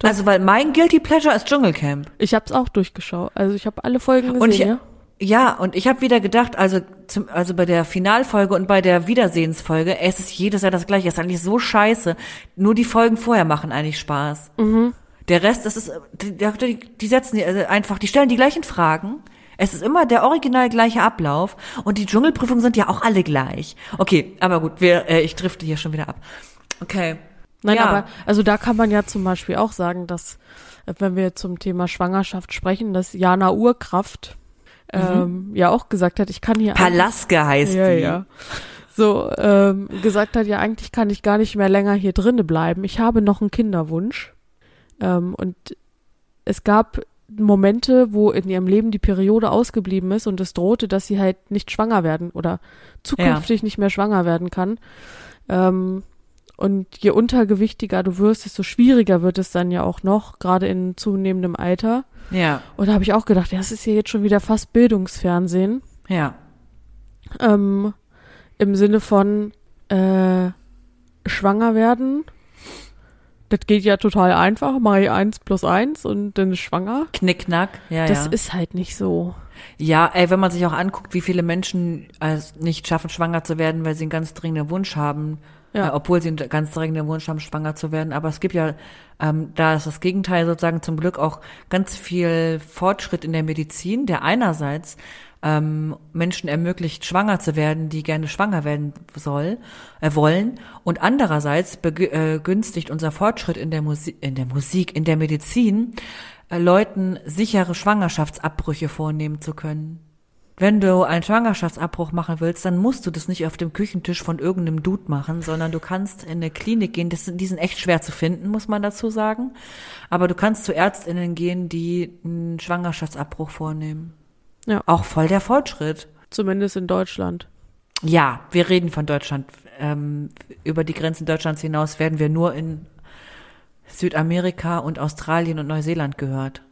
S1: Doch.
S2: Also, weil mein Guilty Pleasure ist Dschungelcamp.
S1: ich hab's auch durchgeschaut. Also ich habe alle Folgen gesehen,
S2: Und ich,
S1: ja.
S2: ja, und ich habe wieder gedacht, also zum, also bei der Finalfolge und bei der Wiedersehensfolge, es ist jedes Jahr das gleiche, es ist eigentlich so scheiße. Nur die Folgen vorher machen eigentlich Spaß. Der Rest, das ist, die, die, die setzen die, also einfach, die stellen die gleichen Fragen. Es ist immer der original gleiche Ablauf und die Dschungelprüfungen sind ja auch alle gleich. Okay, aber gut, wir, äh, ich drifte hier schon wieder ab. Okay.
S1: Nein,
S2: ja.
S1: aber also da kann man ja zum Beispiel auch sagen, dass äh, wenn wir zum Thema Schwangerschaft sprechen, dass Jana Urkraft ähm, ja auch gesagt hat, ich kann hier
S2: Palaske heißt
S1: ja,
S2: die.
S1: ja. So, ähm, gesagt hat, ja, eigentlich kann ich gar nicht mehr länger hier drinnen bleiben. Ich habe noch einen Kinderwunsch. Ähm, und es gab Momente, wo in ihrem Leben die Periode ausgeblieben ist und es drohte, dass sie halt nicht schwanger werden oder zukünftig nicht mehr schwanger werden kann. Ähm, und je untergewichtiger du wirst, desto schwieriger wird es dann ja auch noch, gerade in zunehmendem Alter.
S2: Ja,
S1: Und da habe ich auch gedacht, ja, das ist ja jetzt schon wieder fast Bildungsfernsehen
S2: ja.
S1: ähm, im Sinne von äh, schwanger werden. Das geht ja total einfach. Mache ich eins plus eins und dann ist schwanger.
S2: Knickknack. Ja,
S1: Das
S2: ja.
S1: ist halt nicht so.
S2: Ja, ey, wenn man sich auch anguckt, wie viele Menschen es nicht schaffen, schwanger zu werden, weil sie einen ganz dringenden Wunsch haben,
S1: Ja.
S2: äh, obwohl sie einen ganz dringenden Wunsch haben, schwanger zu werden. Aber es gibt ja, ähm, da ist das Gegenteil sozusagen zum Glück auch ganz viel Fortschritt in der Medizin, der einerseits ähm, Menschen ermöglicht, schwanger zu werden, die gerne schwanger werden soll, äh, wollen, und andererseits begü- äh, unser Fortschritt in der Musik, in der Musik, in der Medizin, äh, Leuten sichere Schwangerschaftsabbrüche vornehmen zu können. Wenn du einen Schwangerschaftsabbruch machen willst, dann musst du das nicht auf dem Küchentisch von irgendeinem Dude machen, sondern du kannst in eine Klinik gehen. Das, die sind echt schwer zu finden, muss man dazu sagen. Aber du kannst zu Ärztinnen gehen, die einen Schwangerschaftsabbruch vornehmen.
S1: Ja.
S2: Auch voll der Fortschritt.
S1: Zumindest in Deutschland.
S2: Ja, wir reden von Deutschland. Ähm, über die Grenzen Deutschlands hinaus werden wir nur in Südamerika und Australien und Neuseeland gehört.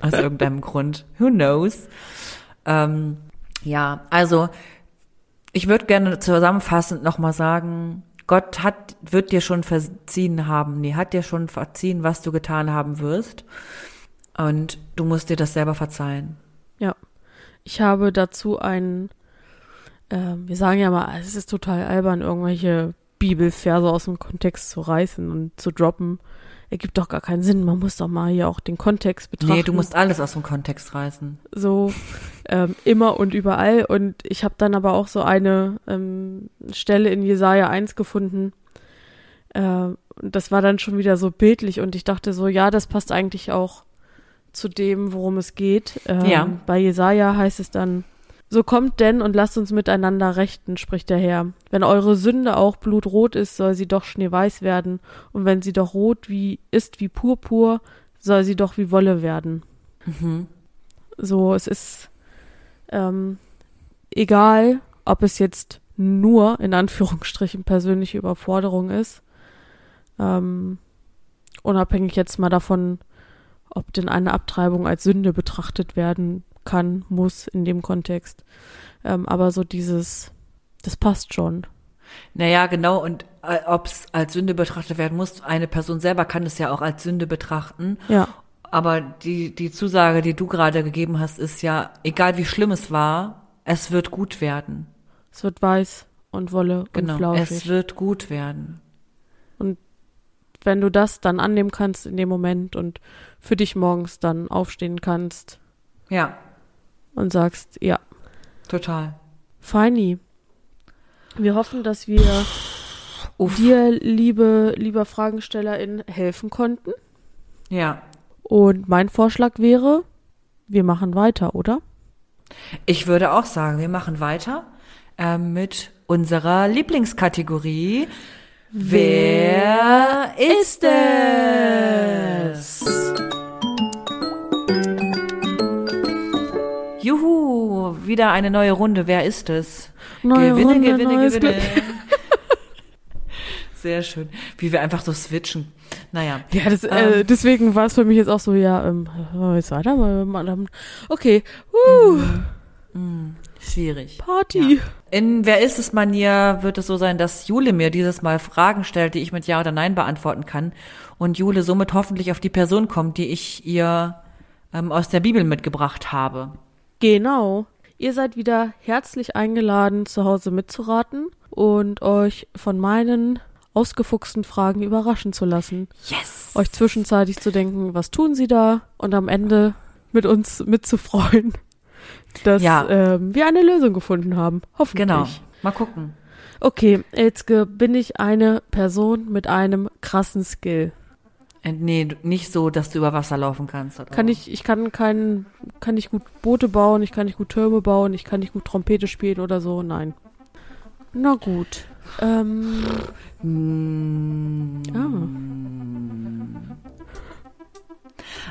S2: Aus irgendeinem Grund. Who knows? Ähm, ja, also ich würde gerne zusammenfassend nochmal sagen, Gott hat, wird dir schon verziehen haben. Nee, hat dir schon verziehen, was du getan haben wirst. Und du musst dir das selber verzeihen.
S1: Ja. Ich habe dazu ein, ähm, wir sagen ja mal, es ist total albern, irgendwelche Bibelverse aus dem Kontext zu reißen und zu droppen. Ergibt doch gar keinen Sinn. Man muss doch mal hier auch den Kontext betrachten.
S2: Nee, du musst alles aus dem Kontext reißen.
S1: so ähm, immer und überall. Und ich habe dann aber auch so eine ähm, Stelle in Jesaja 1 gefunden. Äh, und das war dann schon wieder so bildlich und ich dachte so, ja, das passt eigentlich auch zu dem, worum es geht. Ähm,
S2: Ja.
S1: Bei Jesaja heißt es dann, so kommt denn und lasst uns miteinander rechten, spricht der Herr. Wenn eure Sünde auch blutrot ist, soll sie doch schneeweiß werden. Und wenn sie doch rot wie ist wie Purpur, soll sie doch wie Wolle werden.
S2: Mhm.
S1: So, es ist ähm, egal, ob es jetzt nur in Anführungsstrichen persönliche Überforderung ist ähm, unabhängig jetzt mal davon, ob denn eine Abtreibung als Sünde betrachtet werden kann, muss in dem Kontext. Ähm, aber so dieses, das passt schon.
S2: Naja, genau, und äh, ob es als Sünde betrachtet werden muss, eine Person selber kann es ja auch als Sünde betrachten.
S1: Ja.
S2: Aber die, die Zusage, die du gerade gegeben hast, ist ja, egal wie schlimm es war, es wird gut werden.
S1: Es wird weiß und Wolle
S2: Genau,
S1: und flauschig.
S2: es wird gut werden.
S1: Und wenn du das dann annehmen kannst in dem Moment und für dich morgens dann aufstehen kannst
S2: Ja,
S1: und sagst, ja,
S2: total.
S1: feini. Wir hoffen, dass wir
S2: Uff.
S1: dir, liebe, lieber Fragenstellerin, helfen konnten.
S2: Ja.
S1: Und mein Vorschlag wäre, wir machen weiter, oder?
S2: Ich würde auch sagen, wir machen weiter ähm, mit unserer Lieblingskategorie. Wer ist es? Wieder eine neue Runde. Wer ist es?
S1: Neue
S2: gewinne,
S1: Runde,
S2: gewinne, gewinne. Sehr schön. Wie wir einfach so switchen. Naja.
S1: Ja, das, äh,
S2: Ähm.
S1: deswegen war es für mich jetzt auch so, ja, ähm, jetzt weiter? Mal- Okay, uh,
S2: Schwierig.
S1: Party.
S2: In Wer ist es Manier wird es so sein, dass Jule mir dieses Mal Fragen stellt, die ich mit Ja oder Nein beantworten kann. Und Jule somit hoffentlich auf die Person kommt, die ich ihr ähm, aus der Bibel mitgebracht habe.
S1: Genau. Ihr seid wieder herzlich eingeladen, zu Hause mitzuraten und euch von meinen ausgefuchsten Fragen überraschen zu lassen.
S2: Yes!
S1: Euch zwischenzeitlich zu denken, was tun sie da? Und am Ende mit uns mitzufreuen, dass
S2: Ja.
S1: ähm, wir eine Lösung gefunden haben. Hoffentlich.
S2: Genau. Mal gucken.
S1: Okay, Elzke, bin ich eine Person mit einem krassen Skill?
S2: Nee, nicht so, dass du über Wasser laufen kannst. Oder?
S1: Kann ich, ich kann keinen, kann nicht gut Boote bauen, ich kann nicht gut Türme bauen, ich kann nicht gut Trompete spielen oder so, nein. Na gut. Ähm,
S2: Mm,
S1: ah,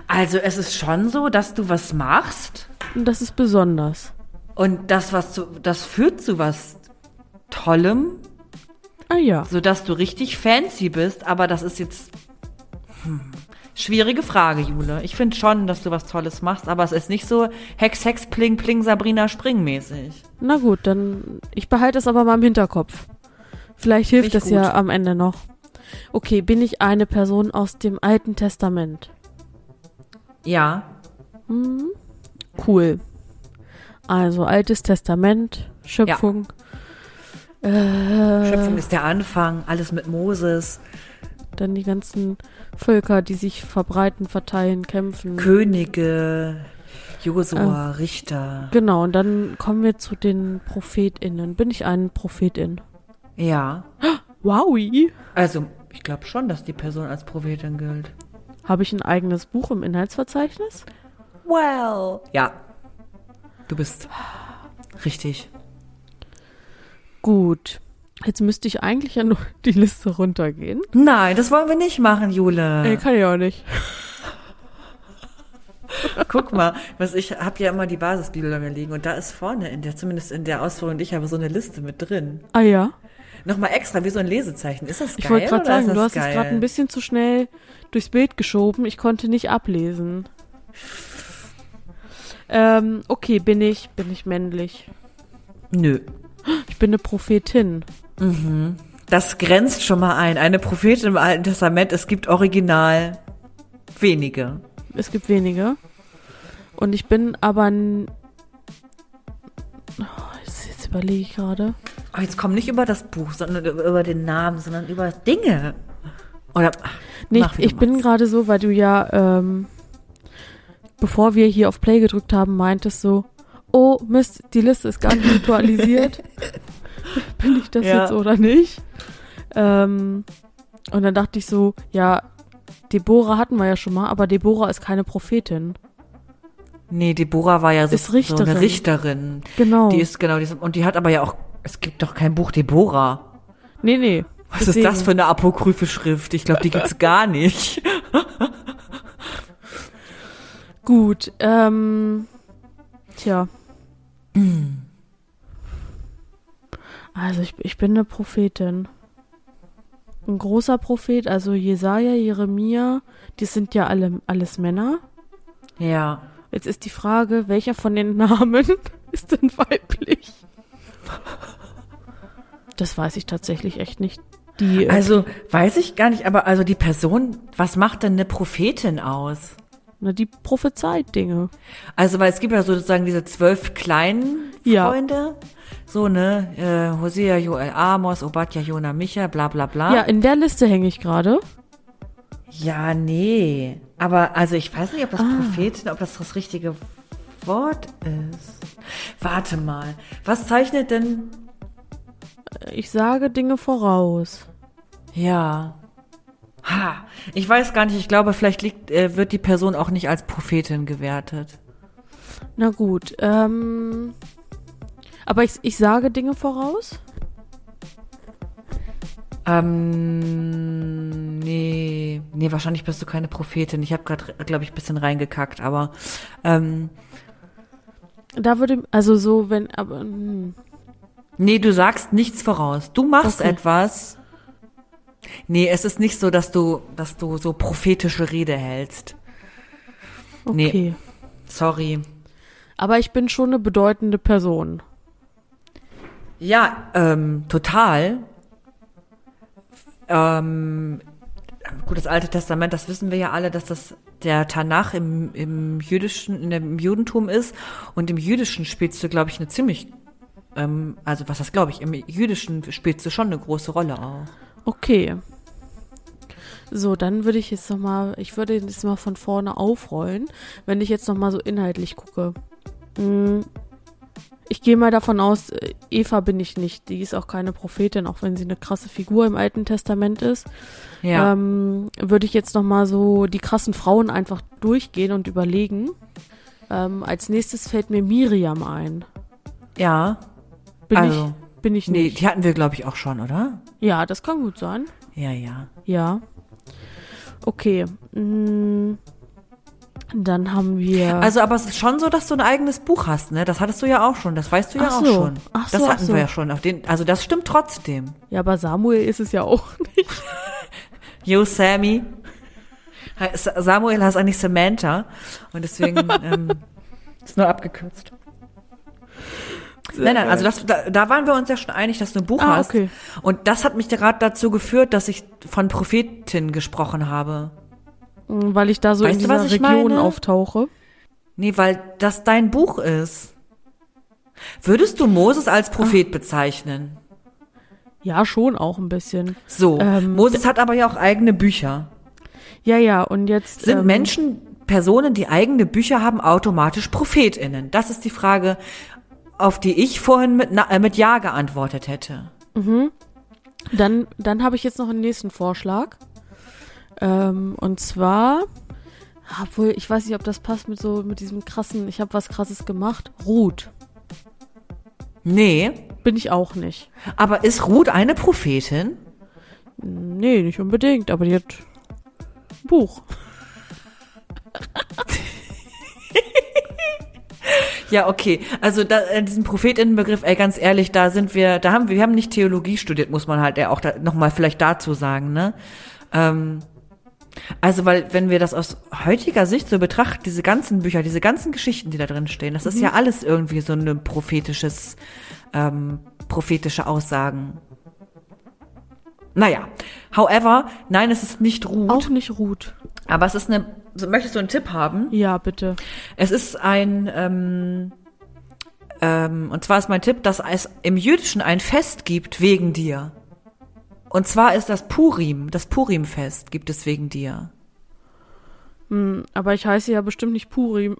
S2: Also es ist schon so, dass du was machst
S1: und das ist besonders.
S2: und das, was zu, das führt zu was Tollem,
S1: Ah ja.
S2: sodass du richtig fancy bist, aber das ist jetzt hm, schwierige Frage, Jule. Ich finde schon, dass du was Tolles machst, aber es ist nicht so Hex, Hex, Pling, Pling, Sabrina, Spring mäßig.
S1: Na gut, dann ich behalte es aber mal im Hinterkopf. Vielleicht hilft das ja
S2: gut.
S1: am Ende noch. Okay, bin ich eine Person aus dem Alten Testament?
S2: Ja,
S1: Hm, cool. Also Altes Testament, Schöpfung. Äh,
S2: Schöpfung ist der Anfang, alles mit Moses,
S1: Dann die ganzen Völker, die sich verbreiten, verteilen, kämpfen.
S2: Könige, Josua,
S1: Ah.
S2: Richter.
S1: genau, und dann kommen wir zu den ProphetInnen. Bin ich ein Prophetin?
S2: Ja,
S1: Wowi!
S2: also ich glaube schon, dass die Person als Prophetin gilt.
S1: Habe ich ein eigenes Buch im Inhaltsverzeichnis?
S2: Well. Ja, du bist richtig.
S1: Gut. Jetzt müsste ich eigentlich ja nur die Liste runtergehen.
S2: Nein, das wollen wir nicht machen, Jule.
S1: Ey, kann ich auch nicht.
S2: Guck mal, was ich habe ja immer die Basisbibel bei mir liegen und da ist vorne in der zumindest in der Ausführung, ich habe so eine Liste mit drin.
S1: Ah ja.
S2: Nochmal extra wie so ein Lesezeichen. Ist das geil?
S1: Ich wollte gerade sagen, du hast es
S2: geil?
S1: gerade ein bisschen zu schnell durchs Bild geschoben. Ich konnte nicht ablesen. Ähm, okay, bin ich, bin ich männlich.
S2: Nö.
S1: Ich bin eine Prophetin.
S2: Das grenzt schon mal ein. Eine Prophetin im Alten Testament, es gibt original wenige.
S1: Es gibt wenige. Und ich bin aber n oh, jetzt, jetzt überlege ich gerade.
S2: Oh, jetzt komm nicht über das Buch, sondern über den Namen, sondern über Dinge. Oder ach,
S1: Nee, ich, ich bin gerade so, weil du ja, ähm, bevor wir hier auf Play gedrückt haben, meintest so, oh Mist, die Liste ist gar nicht ritualisiert. bin ich das
S2: Ja.
S1: jetzt oder nicht? Ähm, und dann dachte ich so, ja, Deborah hatten wir ja schon mal, aber Deborah ist keine Prophetin.
S2: Nee, Deborah war ja so, so eine
S1: Richterin. Genau.
S2: Die ist genau, die ist, und die hat aber ja auch, es gibt doch kein Buch Deborah.
S1: nee, nee.
S2: Was ist das für eine apokryphe Schrift? Ich glaube, die gibt's gar nicht.
S1: Gut, ähm, tja. Also ich, ich bin eine Prophetin. ein großer Prophet, also Jesaja, Jeremia, die sind ja alle alles Männer.
S2: Ja.
S1: Jetzt ist die Frage, welcher von den Namen ist denn weiblich? Das weiß ich tatsächlich echt nicht. Die, äh,
S2: Also, weiß ich gar nicht, aber also die Person, was macht denn eine Prophetin aus?
S1: Na, die prophezeit Dinge.
S2: Also, weil es gibt ja sozusagen diese zwölf kleinen
S1: Ja.
S2: Freunde. So, ne? Äh, Hosea, Joel, Amos, Obadja, Jona, Micha, bla bla bla.
S1: Ja, in der Liste hänge ich gerade.
S2: Ja, nee. Aber also ich weiß nicht, ob das
S1: Ah.
S2: Prophetin, ob das das richtige Wort ist. Warte mal. Was zeichnet denn?
S1: Ich sage Dinge voraus.
S2: Ja. Ha. Ich weiß gar nicht. Ich glaube, vielleicht liegt, äh, wird die Person auch nicht als Prophetin gewertet.
S1: Na gut, ähm. Aber ich, ich sage Dinge voraus?
S2: Ähm, nee, nee, wahrscheinlich bist du keine Prophetin. Ich habe gerade, glaube ich, ein bisschen reingekackt, aber ähm,
S1: Da würde, also so, wenn, aber, hm.
S2: nee, du sagst nichts voraus. Du machst
S1: Okay.
S2: etwas. Nee, es ist nicht so, dass du, dass du so prophetische Rede hältst. Nee.
S1: okay.
S2: Sorry.
S1: Aber ich bin schon eine bedeutende Person.
S2: Ja, ähm, total. Ähm, gut, das Alte Testament, das wissen wir ja alle, dass das der Tanach im, im jüdischen, in dem Judentum ist. Und im Jüdischen spielst du, glaube ich, eine ziemlich, ähm, also was das glaube ich, im Jüdischen spielst du schon eine große Rolle auch.
S1: Okay. So, dann würde ich jetzt noch mal, ich würde jetzt mal von vorne aufrollen, wenn ich jetzt noch mal so inhaltlich gucke. Hm, Ich gehe mal davon aus, äh, Eva bin ich nicht. Die ist auch keine Prophetin, auch wenn sie eine krasse Figur im Alten Testament ist.
S2: Ja.
S1: Ähm, würde ich jetzt noch mal so die krassen Frauen einfach durchgehen und überlegen. Ähm, als nächstes fällt mir Miriam ein.
S2: ja.
S1: Bin
S2: Also,
S1: ich, bin ich
S2: Nee,
S1: nicht.
S2: die hatten wir, glaube ich, auch schon, oder?
S1: Ja, das kann gut sein.
S2: Ja, ja.
S1: Ja. Okay. Mm, Dann haben wir.
S2: Also, aber es ist schon so, dass du ein eigenes Buch hast, ne? Das hattest du ja auch schon. Das weißt du ja
S1: Ach
S2: auch
S1: so.
S2: schon.
S1: Ach
S2: das
S1: so, ach
S2: hatten
S1: so.
S2: wir ja schon. Auf den, also, das stimmt trotzdem.
S1: ja, aber Samuel ist es ja auch nicht.
S2: Yo, Sammy. Samuel heißt eigentlich Samantha. Und deswegen ähm, ist nur abgekürzt. Nein, nein, also das, da, da waren wir uns ja schon einig, dass du ein Buch
S1: Ah,
S2: hast.
S1: okay.
S2: Und das hat mich gerade dazu geführt, dass ich von Prophetin gesprochen habe.
S1: Weil ich da so
S2: Weißt
S1: in
S2: du,
S1: dieser
S2: ich
S1: Region
S2: meine?
S1: auftauche.
S2: Nee, weil das dein Buch ist. Würdest du Moses als Prophet bezeichnen?
S1: Ja, schon auch ein bisschen.
S2: So,
S1: Ähm,
S2: Moses hat aber ja auch eigene Bücher.
S1: Ja, ja, und jetzt.
S2: Sind
S1: ähm,
S2: Menschen, Personen, die eigene Bücher haben, automatisch ProphetInnen? Das ist die Frage, auf die ich vorhin mit, na, äh, mit Ja geantwortet hätte.
S1: Dann, dann habe ich jetzt noch einen nächsten Vorschlag. Ähm, und zwar. Obwohl, ich weiß nicht, ob das passt mit so, mit diesem krassen, ich habe was krasses gemacht. Ruth.
S2: Nee,
S1: Bin ich auch nicht.
S2: aber ist Ruth eine Prophetin?
S1: Nee, nicht unbedingt, aber die hat ein Buch.
S2: Ja, okay. Also da, äh, diesen Prophetinnenbegriff, ey, ganz ehrlich, da sind wir, da haben wir, wir haben nicht Theologie studiert, muss man halt ja auch da, nochmal vielleicht dazu sagen, ne? Ähm, also, weil, wenn wir das aus heutiger Sicht so betrachten, diese ganzen Bücher, diese ganzen Geschichten, die da drin stehen, das ist ja alles irgendwie so ein prophetisches, ähm, prophetische Aussagen. Naja, however, nein, es ist nicht Ruth,
S1: Auch nicht Ruth.
S2: aber es ist eine, möchtest du einen Tipp haben?
S1: Ja, bitte.
S2: Es ist ein, ähm, ähm, und zwar ist mein Tipp, dass es im Jüdischen ein Fest gibt wegen dir. Und zwar ist das Purim, das Purim-Fest gibt es wegen dir.
S1: Hm, aber ich heiße ja bestimmt nicht Purim.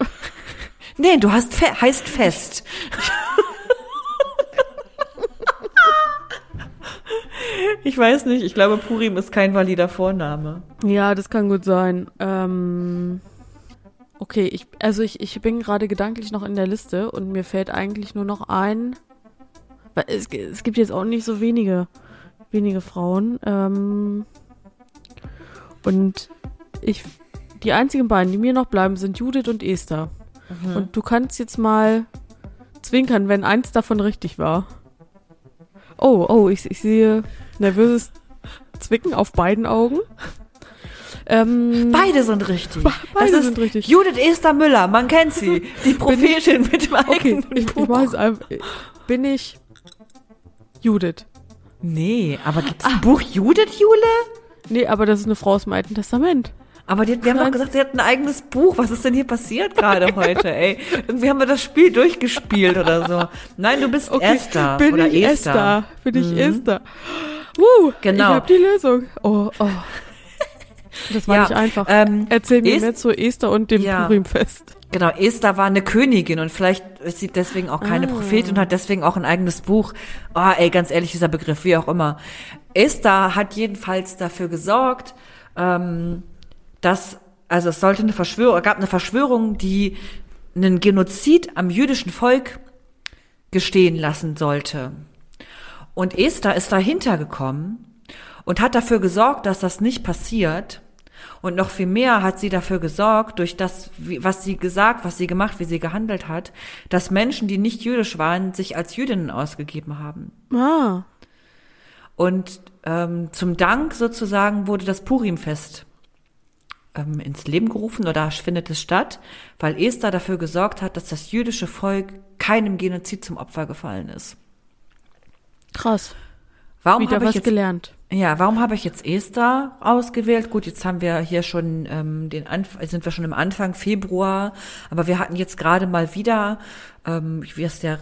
S2: Nee, du hast fe heißt Fest. ich weiß nicht, ich glaube, Purim ist kein valider Vorname.
S1: Ja, das kann gut sein. Ähm, okay, ich, also ich, ich bin gerade gedanklich noch in der Liste und mir fällt eigentlich nur noch ein, weil es, es gibt jetzt auch nicht so wenige, wenige Frauen. Ähm, und ich, die einzigen beiden, die mir noch bleiben, sind Judith und Esther. Und du kannst jetzt mal zwinkern, wenn eins davon richtig war. Oh, oh, ich, ich sehe nervöses Zwicken auf beiden Augen. Ähm,
S2: Beide sind richtig.
S1: beide
S2: das
S1: sind richtig.
S2: Judith Esther Müller, man kennt sie. Die Prophetin mit dem
S1: okay,
S2: eigenen
S1: ich, ich weiß einfach. Bin ich Judith?
S2: Nee, aber gibt's
S1: Ah.
S2: ein Buch Judith, Jule?
S1: Nee, aber das ist eine Frau aus dem Alten Testament.
S2: Aber die, wir haben doch gesagt, sie hat ein eigenes Buch. Was ist denn hier passiert gerade heute, ey? Irgendwie haben wir das Spiel durchgespielt oder so. Nein, du bist Esther
S1: bin
S2: oder
S1: ich
S2: Esther.
S1: Esther. Bin ich Esther. Uh,
S2: Genau.
S1: Ich habe die Lösung. Oh, oh. Das war
S2: Ja,
S1: nicht einfach.
S2: ähm,
S1: Erzähl mir mehr zu Esther und dem
S2: Ja.
S1: Purimfest.
S2: Genau, Esther war eine Königin und vielleicht ist sie deswegen auch keine
S1: Ah.
S2: Prophetin und hat deswegen auch ein eigenes Buch. Ah, ey, ganz ehrlich, dieser Begriff, wie auch immer. Esther hat jedenfalls dafür gesorgt, ähm, dass, also es sollte eine Verschwörung, gab eine Verschwörung, die einen Genozid am jüdischen Volk gestehen lassen sollte. Und Esther ist dahinter gekommen und hat dafür gesorgt, dass das nicht passiert. Und noch viel mehr hat sie dafür gesorgt, durch das, was sie gesagt, was sie gemacht, wie sie gehandelt hat, dass Menschen, die nicht jüdisch waren, sich als Jüdinnen ausgegeben haben.
S1: Ah,
S2: Und ähm, zum Dank sozusagen wurde das Purimfest ähm, ins Leben gerufen oder findet es statt, weil Esther dafür gesorgt hat, dass das jüdische Volk keinem Genozid zum Opfer gefallen ist.
S1: krass.
S2: Warum habe ich jetzt
S1: gelernt.
S2: Ja, warum habe ich jetzt Esther ausgewählt? Gut, jetzt haben wir hier schon ähm, den Anf sind wir schon im Anfang Februar, aber wir hatten jetzt gerade mal wieder, ähm, wie es ja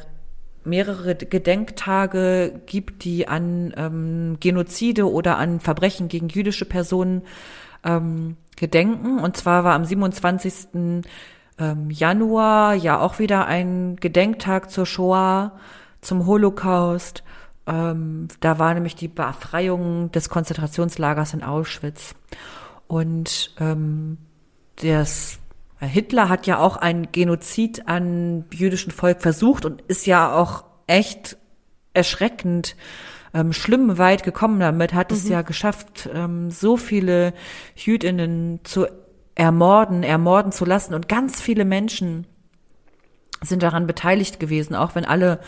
S2: mehrere Gedenktage gibt, die an ähm, Genozide oder an Verbrechen gegen jüdische Personen ähm, gedenken. Und zwar war am 27. Ähm, Januar ja auch wieder ein Gedenktag zur Shoah, zum Holocaust. Ähm, da war nämlich die Befreiung des Konzentrationslagers in Auschwitz. Und ähm, das Hitler hat ja auch ein Genozid an jüdischen Volk versucht und ist ja auch echt erschreckend ähm, schlimm weit gekommen damit, hat es ja geschafft, ähm, so viele Jüdinnen zu ermorden, ermorden zu lassen und ganz viele Menschen sind daran beteiligt gewesen, auch wenn alle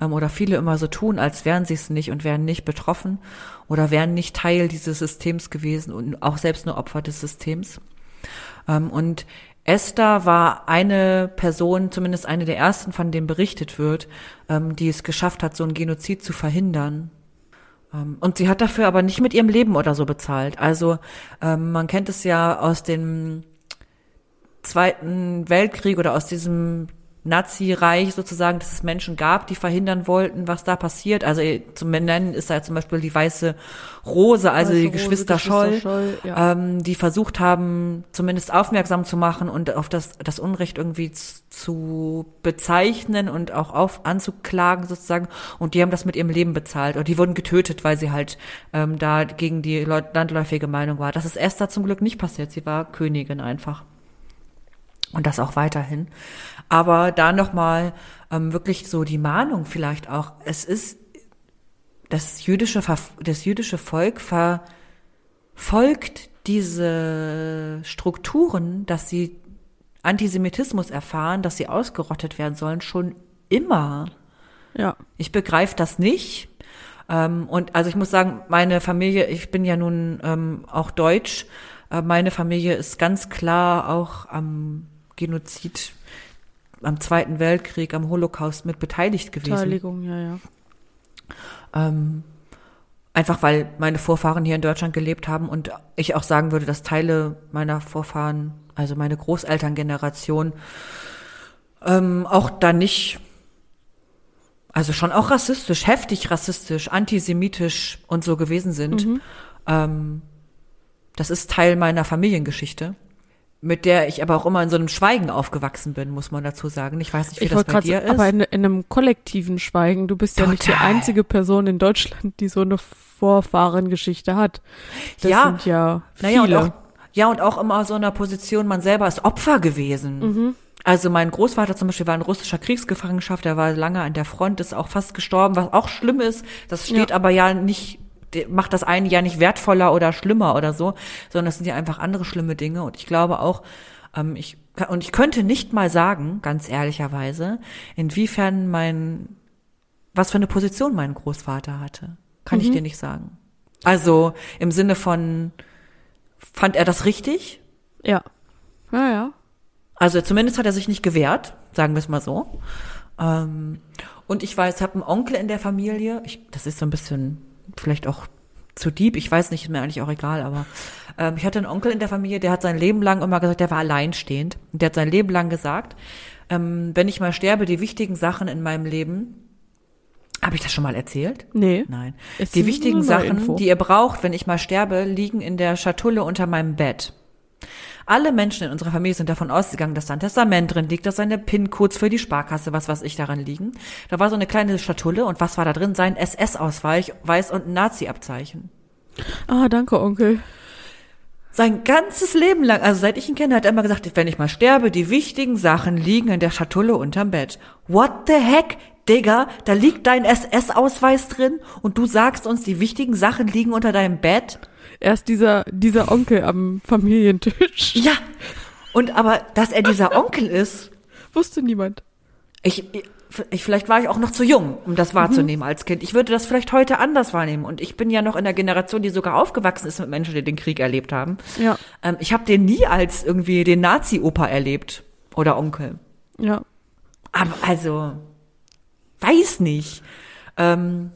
S2: ähm, oder viele immer so tun, als wären sie es nicht und wären nicht betroffen oder wären nicht Teil dieses Systems gewesen und auch selbst nur Opfer des Systems. Ähm, und Esther war eine Person, zumindest eine der ersten, von denen berichtet wird, ähm, die es geschafft hat, so einen Genozid zu verhindern. Ähm, Und sie hat dafür aber nicht mit ihrem Leben oder so bezahlt. Also ähm, man kennt es ja aus dem Zweiten Weltkrieg oder aus diesem Nazi-Reich sozusagen, dass es Menschen gab, die verhindern wollten, was da passiert. Also eh, zum Nennen ist da zum Beispiel die Weiße Rose, also
S1: Weiße
S2: die
S1: Rose,
S2: Geschwister,
S1: Geschwister
S2: Scholl,
S1: Scholl, ja.
S2: ähm, die versucht haben, zumindest aufmerksam zu machen und auf das, das Unrecht irgendwie zu bezeichnen und auch auf anzuklagen sozusagen. Und die haben das mit ihrem Leben bezahlt. Und die wurden getötet, weil sie halt ähm, da gegen die Leut- landläufige Meinung war. Das ist Esther zum Glück nicht passiert. Sie war Königin einfach. Und das auch weiterhin. Aber da nochmal ähm, wirklich so die Mahnung vielleicht auch. Es ist das jüdische, das jüdische Volk verfolgt diese Strukturen, dass sie Antisemitismus erfahren, dass sie ausgerottet werden sollen, schon immer.
S1: Ja.
S2: Ich begreife das nicht. Ähm, und also ich muss sagen, meine Familie, ich bin ja nun ähm, auch deutsch, äh, meine Familie ist ganz klar auch am Genozid, am Zweiten Weltkrieg, am Holocaust mit beteiligt gewesen.
S1: Beteiligung, ja, ja.
S2: Ähm, einfach weil meine Vorfahren hier in Deutschland gelebt haben und ich auch sagen würde, dass Teile meiner Vorfahren, also meine Großelterngeneration, ähm, auch da nicht, also schon auch rassistisch, heftig rassistisch, antisemitisch und so gewesen sind. Ähm, das ist Teil meiner Familiengeschichte, mit der ich aber auch immer in so einem Schweigen aufgewachsen bin, muss man dazu sagen. Ich weiß nicht, wie
S1: Ich
S2: das bei dir ist.
S1: aber in, in einem kollektiven Schweigen. Du bist ja nicht die
S2: Total.
S1: einzige Person in Deutschland, die so eine Vorfahrengeschichte hat. Das
S2: Ja.
S1: sind ja
S2: Naja, und
S1: viele.
S2: auch, ja, und auch immer so in einer Position, man selber ist Opfer gewesen.
S1: Mhm.
S2: Also mein Großvater zum Beispiel war in russischer Kriegsgefangenschaft, der war lange an der Front, ist auch fast gestorben, was auch schlimm ist. Das steht
S1: Ja.
S2: aber ja nicht, macht das eine ja nicht wertvoller oder schlimmer oder so, sondern das sind ja einfach andere schlimme Dinge. Und ich glaube auch, ähm, ich, und ich könnte nicht mal sagen, ganz ehrlicherweise, inwiefern mein, was für eine Position mein Großvater hatte. Kann
S1: Mhm.
S2: ich dir nicht sagen. Also im Sinne von, fand er das richtig?
S1: Ja. Ja, ja.
S2: Also zumindest hat er sich nicht gewehrt, sagen wir es mal so. Ähm, und ich weiß, ich habe einen Onkel in der Familie. Ich, das ist so ein bisschen vielleicht auch zu deep. Ich weiß nicht, ist mir eigentlich auch egal, aber ähm, ich hatte einen Onkel in der Familie, der hat sein Leben lang immer gesagt, der war alleinstehend. Und der hat sein Leben lang gesagt, ähm, wenn ich mal sterbe, die wichtigen Sachen in meinem Leben, habe ich das schon mal erzählt?
S1: Nee.
S2: Nein. Die wichtigen Sachen,
S1: Info.
S2: die ihr braucht, wenn ich mal sterbe, liegen in der Schatulle unter meinem Bett. Alle Menschen in unserer Familie sind davon ausgegangen, dass da ein Testament drin liegt, dass seine PIN-Codes für die Sparkasse, was weiß ich, daran liegen. Da war so eine kleine Schatulle und was war da drin? Sein SS-Ausweis Weiß und ein Nazi-Abzeichen.
S1: Ah, danke, Onkel.
S2: Sein ganzes Leben lang, also seit ich ihn kenne, hat er immer gesagt, wenn ich mal sterbe, die wichtigen Sachen liegen in der Schatulle unterm Bett. What the heck? Digga, da liegt dein SS-Ausweis drin und du sagst uns, die wichtigen Sachen liegen unter deinem Bett?
S1: Erst dieser, dieser Onkel am Familientisch.
S2: Ja. Und aber, dass er dieser Onkel ist,
S1: Wusste niemand.
S2: ich, ich, vielleicht war ich auch noch zu jung, um das wahrzunehmen als Kind. Ich würde das vielleicht heute anders wahrnehmen. Und ich bin ja noch in der Generation, die sogar aufgewachsen ist mit Menschen, die den Krieg erlebt haben.
S1: Ja.
S2: Ähm, ich habe den nie als irgendwie den Nazi-Opa erlebt oder Onkel.
S1: Ja.
S2: Aber also, weiß nicht. Ähm,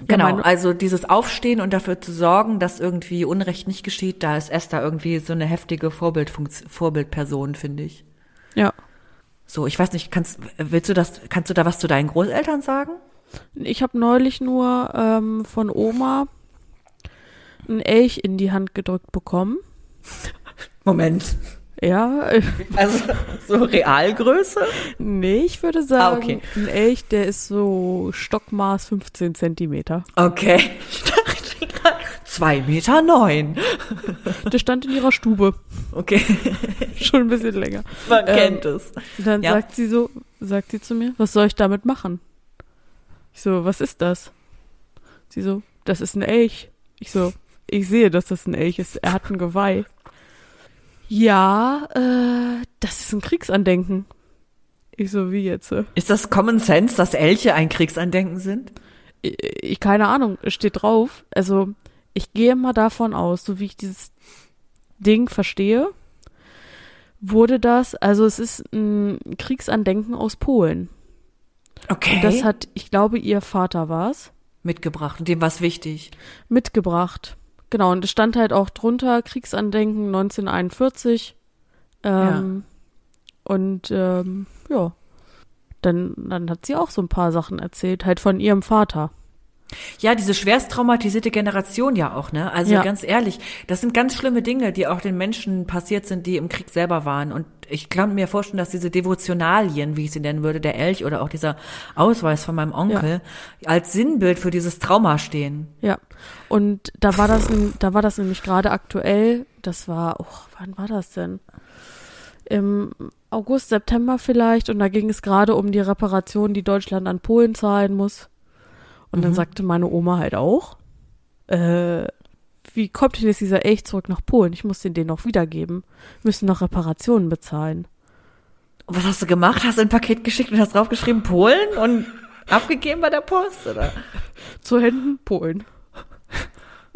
S2: genau, also dieses Aufstehen und dafür zu sorgen, dass irgendwie Unrecht nicht geschieht, da ist Esther irgendwie so eine heftige Vorbildfunktion, Vorbildperson, finde ich.
S1: Ja.
S2: So, ich weiß nicht, kannst, willst du das, kannst du da was zu deinen Großeltern sagen?
S1: Ich habe neulich nur ähm, von Oma ein Elch in die Hand gedrückt bekommen.
S2: Moment.
S1: Ja,
S2: Also, so Realgröße?
S1: nee, ich würde sagen,
S2: Ah, okay.
S1: ein Elch, der ist so Stockmaß 15 Zentimeter.
S2: Okay. Ich dachte gerade, zwei Meter neun.
S1: Der stand in ihrer Stube,
S2: Okay.
S1: schon ein bisschen länger.
S2: Man
S1: Ähm,
S2: kennt es.
S1: Dann
S2: Ja.
S1: sagt sie so, sagt sie zu mir, was soll ich damit machen? Ich so, was ist das? Sie so, das ist ein Elch. Ich so, ich sehe, dass das ein Elch ist. Er hat ein Geweih. Ja, äh, das ist ein Kriegsandenken. Ich so, wie jetzt? äh?
S2: Ist das Common Sense, dass Elche ein Kriegsandenken sind?
S1: Ich, ich keine Ahnung, es steht drauf. Also, ich gehe mal davon aus, so wie ich dieses Ding verstehe, wurde das, also es ist ein Kriegsandenken aus Polen.
S2: Okay.
S1: Und das hat, ich glaube, ihr Vater war's,
S2: mitgebracht und dem war's wichtig.
S1: mitgebracht. Genau, und es stand halt auch drunter, Kriegsandenken 1941. Ähm, Und ähm, ja, dann, dann hat sie auch so ein paar Sachen erzählt, halt von ihrem Vater.
S2: Ja, diese schwerst traumatisierte Generation ja auch, ne? Also
S1: Ja.
S2: ganz ehrlich, das sind ganz schlimme Dinge, die auch den Menschen passiert sind, die im Krieg selber waren. Und ich kann mir vorstellen, dass diese Devotionalien, wie ich sie nennen würde, der Elch oder auch dieser Ausweis von meinem Onkel, als Sinnbild für dieses Trauma stehen.
S1: Ja. Und da war das, da war das nämlich gerade aktuell. Das war, oh, wann war das denn? Im August, September vielleicht. Und da ging es gerade um die Reparation, die Deutschland an Polen zahlen muss. Und dann sagte meine Oma halt auch, äh, wie kommt denn jetzt dieser Elch zurück nach Polen? Ich muss den den noch wiedergeben. Wir müssen noch Reparationen bezahlen.
S2: Und was hast du gemacht? Hast du ein Paket geschickt und hast draufgeschrieben Polen und abgegeben bei der Post, oder?
S1: Zu Händen Polen.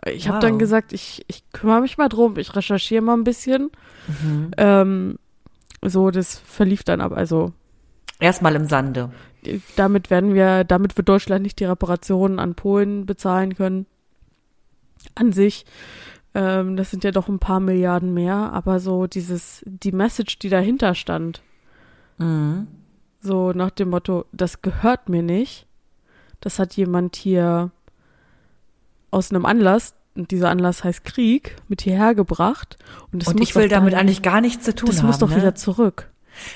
S1: Ich habe
S2: Wow.
S1: dann gesagt, ich, ich kümmere mich mal drum, ich recherchiere mal ein bisschen.
S2: Mhm.
S1: Ähm, so, das verlief dann ab. Also
S2: Erstmal im Sande.
S1: Damit werden wir, damit wird Deutschland nicht die Reparationen an Polen bezahlen können. An sich. Ähm, das sind ja doch ein paar Milliarden mehr, aber so dieses, die Message, die dahinter stand,
S2: Mhm.
S1: so nach dem Motto, das gehört mir nicht. Das hat jemand hier aus einem Anlass, und dieser Anlass heißt Krieg, mit hierher gebracht. Und, das
S2: Und
S1: muss
S2: ich will damit eigentlich gar nichts zu tun
S1: Das
S2: haben.
S1: muss doch
S2: ne?
S1: wieder zurück.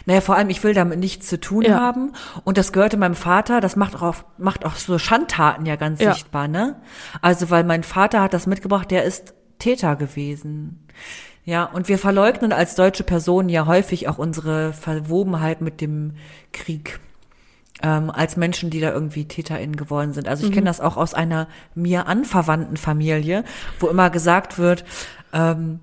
S2: Naja, vor allem, ich will damit nichts zu tun
S1: Ja.
S2: haben. Und das gehörte meinem Vater, das macht auch, macht auch so Schandtaten ja ganz
S1: Ja.
S2: sichtbar, ne? Also, weil mein Vater hat das mitgebracht, der ist Täter gewesen. Ja, und wir verleugnen als deutsche Personen ja häufig auch unsere Verwobenheit mit dem Krieg. Ähm, als Menschen, die da irgendwie TäterInnen geworden sind. Also ich kenne das auch aus einer mir anverwandten Familie, wo immer gesagt wird, ähm,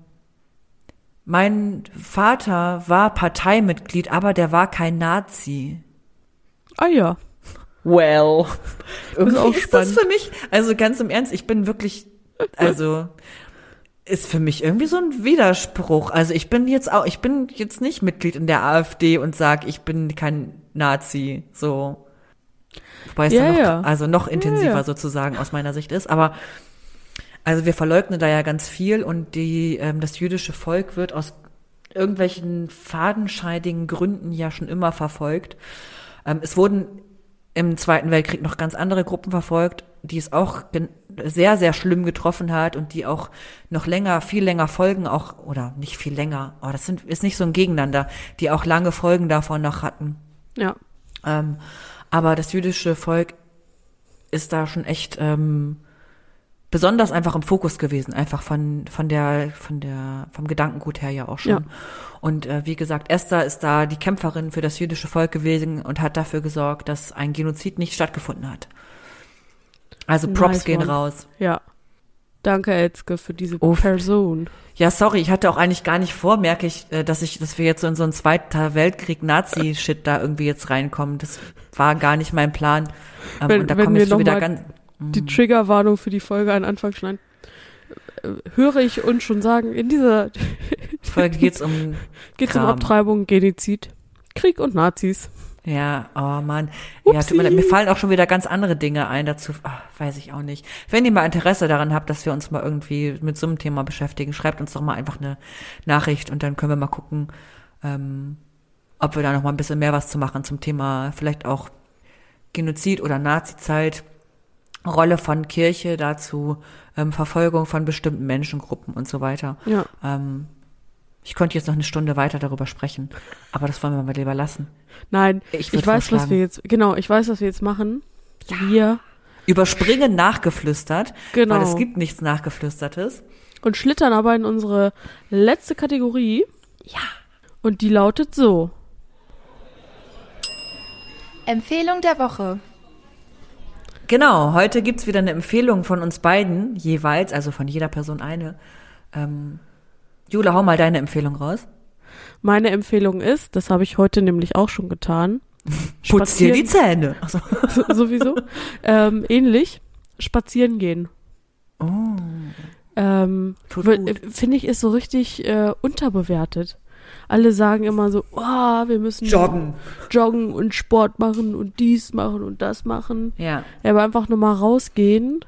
S2: mein Vater war Parteimitglied, aber der war kein Nazi.
S1: Ah ja.
S2: Well. Irgendwie
S1: auch
S2: ist
S1: spannend.
S2: das für mich, also ganz im Ernst, ich bin wirklich, also ist für mich irgendwie so ein Widerspruch. Also ich bin jetzt auch, ich bin jetzt nicht Mitglied in der AfD und sag, ich bin kein Nazi, so. Wobei es
S1: Ja,
S2: dann noch,
S1: ja.
S2: also noch intensiver
S1: Ja, ja.
S2: sozusagen aus meiner Sicht ist. Aber also wir verleugnen da ja ganz viel und die, ähm, das jüdische Volk wird aus irgendwelchen fadenscheidigen Gründen ja schon immer verfolgt. Ähm, es wurden im Zweiten Weltkrieg noch ganz andere Gruppen verfolgt, die es auch sehr, sehr schlimm getroffen hat und die auch noch länger, viel länger Folgen auch, oder nicht viel länger, aber das sind, ist nicht so ein Gegeneinander, die auch lange Folgen davon noch hatten.
S1: Ja.
S2: Ähm, aber das jüdische Volk ist da schon echt ähm, besonders einfach im Fokus gewesen, einfach von von der von der vom Gedankengut her ja auch schon.
S1: Ja.
S2: Und äh, wie gesagt, Esther ist da die Kämpferin für das jüdische Volk gewesen und hat dafür gesorgt, dass ein Genozid nicht stattgefunden hat. Also Props
S1: Nice
S2: gehen
S1: one.
S2: raus.
S1: Ja. Danke, Elske, für diese
S2: Uff.
S1: Person.
S2: Ja, sorry, ich hatte auch eigentlich gar nicht vor, merke ich, äh, dass ich, dass wir jetzt so in so einen Zweiter Weltkrieg Nazi-Shit da irgendwie jetzt reinkommen. Das war gar nicht mein Plan. Ähm,
S1: Wenn-
S2: und da komme
S1: wir
S2: ich wieder ganz.
S1: Die Triggerwarnung für die Folge an Anfang schneiden. Äh, Höre ich uns schon sagen, in dieser
S2: Folge geht's um
S1: geht es um
S2: Kram.
S1: Abtreibung, Genozid, Krieg und Nazis.
S2: Ja, oh Mann. Ja, mir, mir fallen auch schon wieder ganz andere Dinge ein dazu. Ach, weiß ich auch nicht. Wenn ihr mal Interesse daran habt, dass wir uns mal irgendwie mit so einem Thema beschäftigen, schreibt uns doch mal einfach eine Nachricht und dann können wir mal gucken, ähm, ob wir da noch mal ein bisschen mehr was zu machen zum Thema vielleicht auch Genozid oder Nazizeit, Rolle von Kirche dazu, ähm, Verfolgung von bestimmten Menschengruppen und so weiter.
S1: Ja.
S2: Ähm, ich könnte jetzt noch eine Stunde weiter darüber sprechen, aber das wollen wir mal lieber lassen.
S1: Nein,
S2: Ich
S1: ich, weiß, was wir jetzt, genau, ich weiß, was wir jetzt machen. Wir,
S2: Überspringen nachgeflüstert,
S1: genau.
S2: weil es gibt nichts nachgeflüstertes.
S1: und schlittern aber in unsere letzte Kategorie. Ja. Und die lautet so.
S3: Empfehlung der Woche.
S2: Genau, heute gibt's wieder eine Empfehlung von uns beiden jeweils, also von jeder Person eine. Ähm, Jule, hau mal deine Empfehlung raus.
S1: Meine Empfehlung ist, das habe ich heute nämlich auch schon getan.
S2: Putz dir die Zähne. So.
S1: sowieso. ähm, ähnlich. Spazieren gehen.
S2: Oh,
S1: Ähm,
S2: gut.
S1: Finde ich, ist so richtig äh, unterbewertet. Alle sagen immer so, oh, wir müssen
S2: joggen.
S1: joggen und Sport machen und dies machen und das machen.
S2: Ja,
S1: Ja, aber einfach nur mal rausgehen,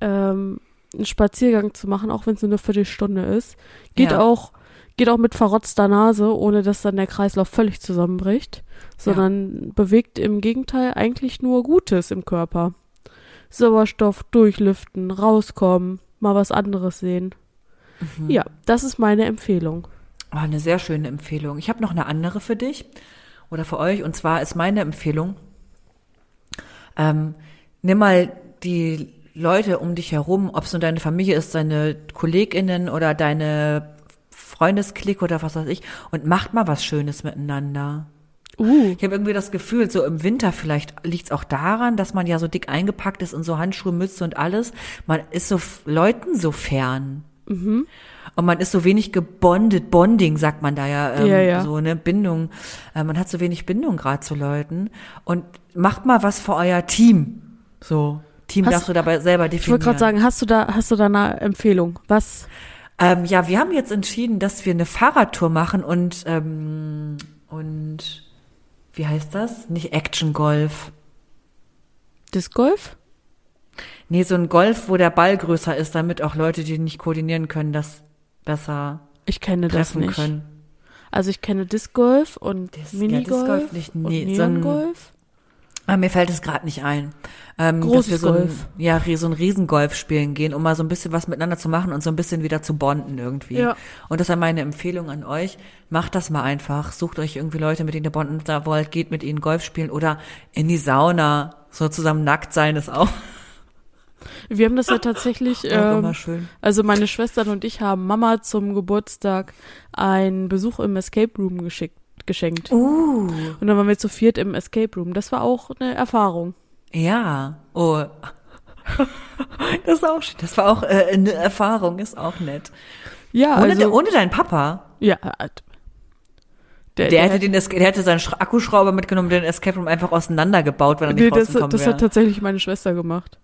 S1: ähm, einen Spaziergang zu machen, auch wenn es nur eine Viertelstunde ist, geht
S2: Ja.
S1: auch geht auch mit verrotzter Nase, ohne dass dann der Kreislauf völlig zusammenbricht, sondern bewegt im Gegenteil eigentlich nur Gutes im Körper. Sauerstoff durchlüften, rauskommen, mal was anderes sehen.
S2: Mhm.
S1: Ja, das ist meine Empfehlung.
S2: Oh, eine sehr schöne Empfehlung. Ich habe noch eine andere für dich oder für euch. Und zwar ist meine Empfehlung, ähm, nimm mal die Leute um dich herum, ob es nur deine Familie ist, deine KollegInnen oder deine Freundesklick oder was weiß ich, und macht mal was Schönes miteinander.
S1: Uh,
S2: Ich habe irgendwie das Gefühl, so im Winter vielleicht liegt es auch daran, dass man ja so dick eingepackt ist und so Handschuhe, Mütze und alles. Man ist so Leuten so fern.
S1: Mhm.
S2: Und man ist so wenig gebondet, Bonding sagt man da ja, ähm,
S1: Ja, ja.
S2: so eine Bindung. Äh, man hat so wenig Bindung gerade zu Leuten. Und macht mal was für euer Team. So, Team
S1: Hast-
S2: darfst du dabei selber definieren.
S1: ich wollte gerade sagen, hast du da hast du da eine Empfehlung? Was?
S2: Ähm, ja, wir haben jetzt entschieden, dass wir eine Fahrradtour machen und ähm, und wie heißt das? Nicht Action Golf.
S1: Disc Golf?
S2: Nee, so ein Golf, wo der Ball größer ist, damit auch Leute, die nicht koordinieren können, das besser
S1: Ich kenne das
S2: treffen
S1: nicht.
S2: können.
S1: Also ich kenne Disc Golf und
S2: Dis- ja,
S1: Minigolf
S2: Disc Golf nicht, nee,
S1: und
S2: so ein-
S1: Neongolf.
S2: Aber mir fällt es gerade nicht ein. Ähm, dass
S1: Großes
S2: wir so ein,
S1: Golf.
S2: ja, so ein Riesengolf spielen gehen, um mal so ein bisschen was miteinander zu machen und so ein bisschen wieder zu bonden irgendwie.
S1: Ja.
S2: Und das ist meine Empfehlung an euch. Macht das mal einfach. Sucht euch irgendwie Leute, mit denen ihr bonden da wollt, geht mit ihnen Golf spielen oder in die Sauna. So zusammen nackt sein ist auch,
S1: Wir haben das ja tatsächlich, ähm,
S2: schön.
S1: also meine Schwestern und ich haben Mama zum Geburtstag einen Besuch im Escape Room geschickt, geschenkt.
S2: Uh.
S1: Und dann waren wir zu viert im Escape Room. Das war auch eine Erfahrung.
S2: Ja. Oh. Das ist auch schön. Das war auch äh, eine Erfahrung, ist auch nett.
S1: Ja,
S2: Ohne,
S1: also,
S2: ohne deinen Papa.
S1: ja, äh, Der,
S2: Der, hätte den, der hätte seinen Schra- Akkuschrauber mitgenommen, den Escape Room einfach auseinandergebaut, wenn er
S1: nee,
S2: nicht
S1: das,
S2: rausgekommen
S1: das
S2: wäre.
S1: hat tatsächlich meine Schwester gemacht.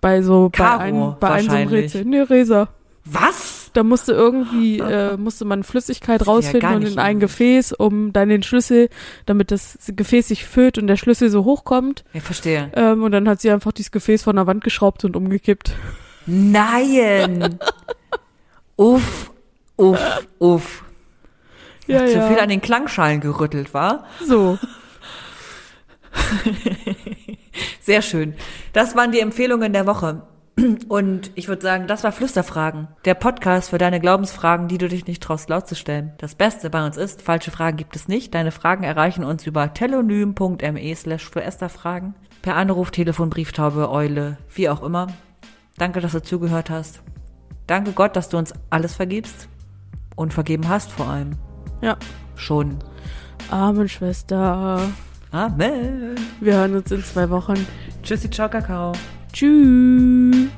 S1: Bei so, bei
S2: Caro
S1: einem, bei einem so einem. Rätsel. Nee, Resa.
S2: Was?
S1: Da musste irgendwie, äh, musste man Flüssigkeit rausfinden
S2: gar
S1: und in ein. Gefäß, um dann den Schlüssel, damit das Gefäß sich füllt und der Schlüssel so hochkommt.
S2: Ich verstehe.
S1: Ähm, und dann hat sie einfach dieses Gefäß von der Wand geschraubt und umgekippt.
S2: Nein! uff, uff, uff.
S1: Ja,
S2: Zu
S1: ja.
S2: viel an den Klangschalen gerüttelt, war?
S1: So.
S2: Sehr schön. Das waren die Empfehlungen der Woche. Und ich würde sagen, das war Flüsterfragen. Der Podcast für deine Glaubensfragen, die du dich nicht traust laut zu stellen. Das Beste bei uns ist, falsche Fragen gibt es nicht. Deine Fragen erreichen uns über telonym.me slash Fragen. Per Anruf, Telefon, Brieftaube, Eule, wie auch immer. Danke, dass du zugehört hast. Danke Gott, dass du uns alles vergibst. Und vergeben hast vor allem.
S1: Ja.
S2: Schon.
S1: Amen, Schwester.
S2: Amen.
S1: Wir hören uns in zwei Wochen.
S2: Tschüssi, ciao, Kakao.
S1: Tschüss.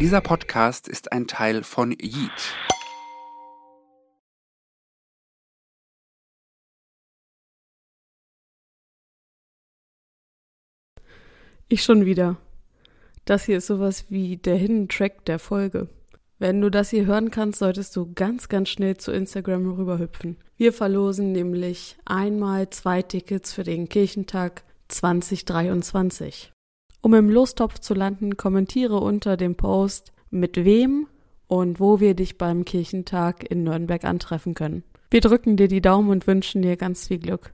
S4: Dieser Podcast ist ein Teil von Yeet.
S1: Ich schon wieder. Das hier ist sowas wie der Hidden Track der Folge. Wenn du das hier hören kannst, solltest du ganz, ganz schnell zu Instagram rüberhüpfen. Wir verlosen nämlich einmal zwei Tickets für den Kirchentag 2023. Um im Lostopf zu landen, kommentiere unter dem Post, mit wem und wo wir dich beim Kirchentag in Nürnberg antreffen können. Wir drücken dir die Daumen und wünschen dir ganz viel Glück.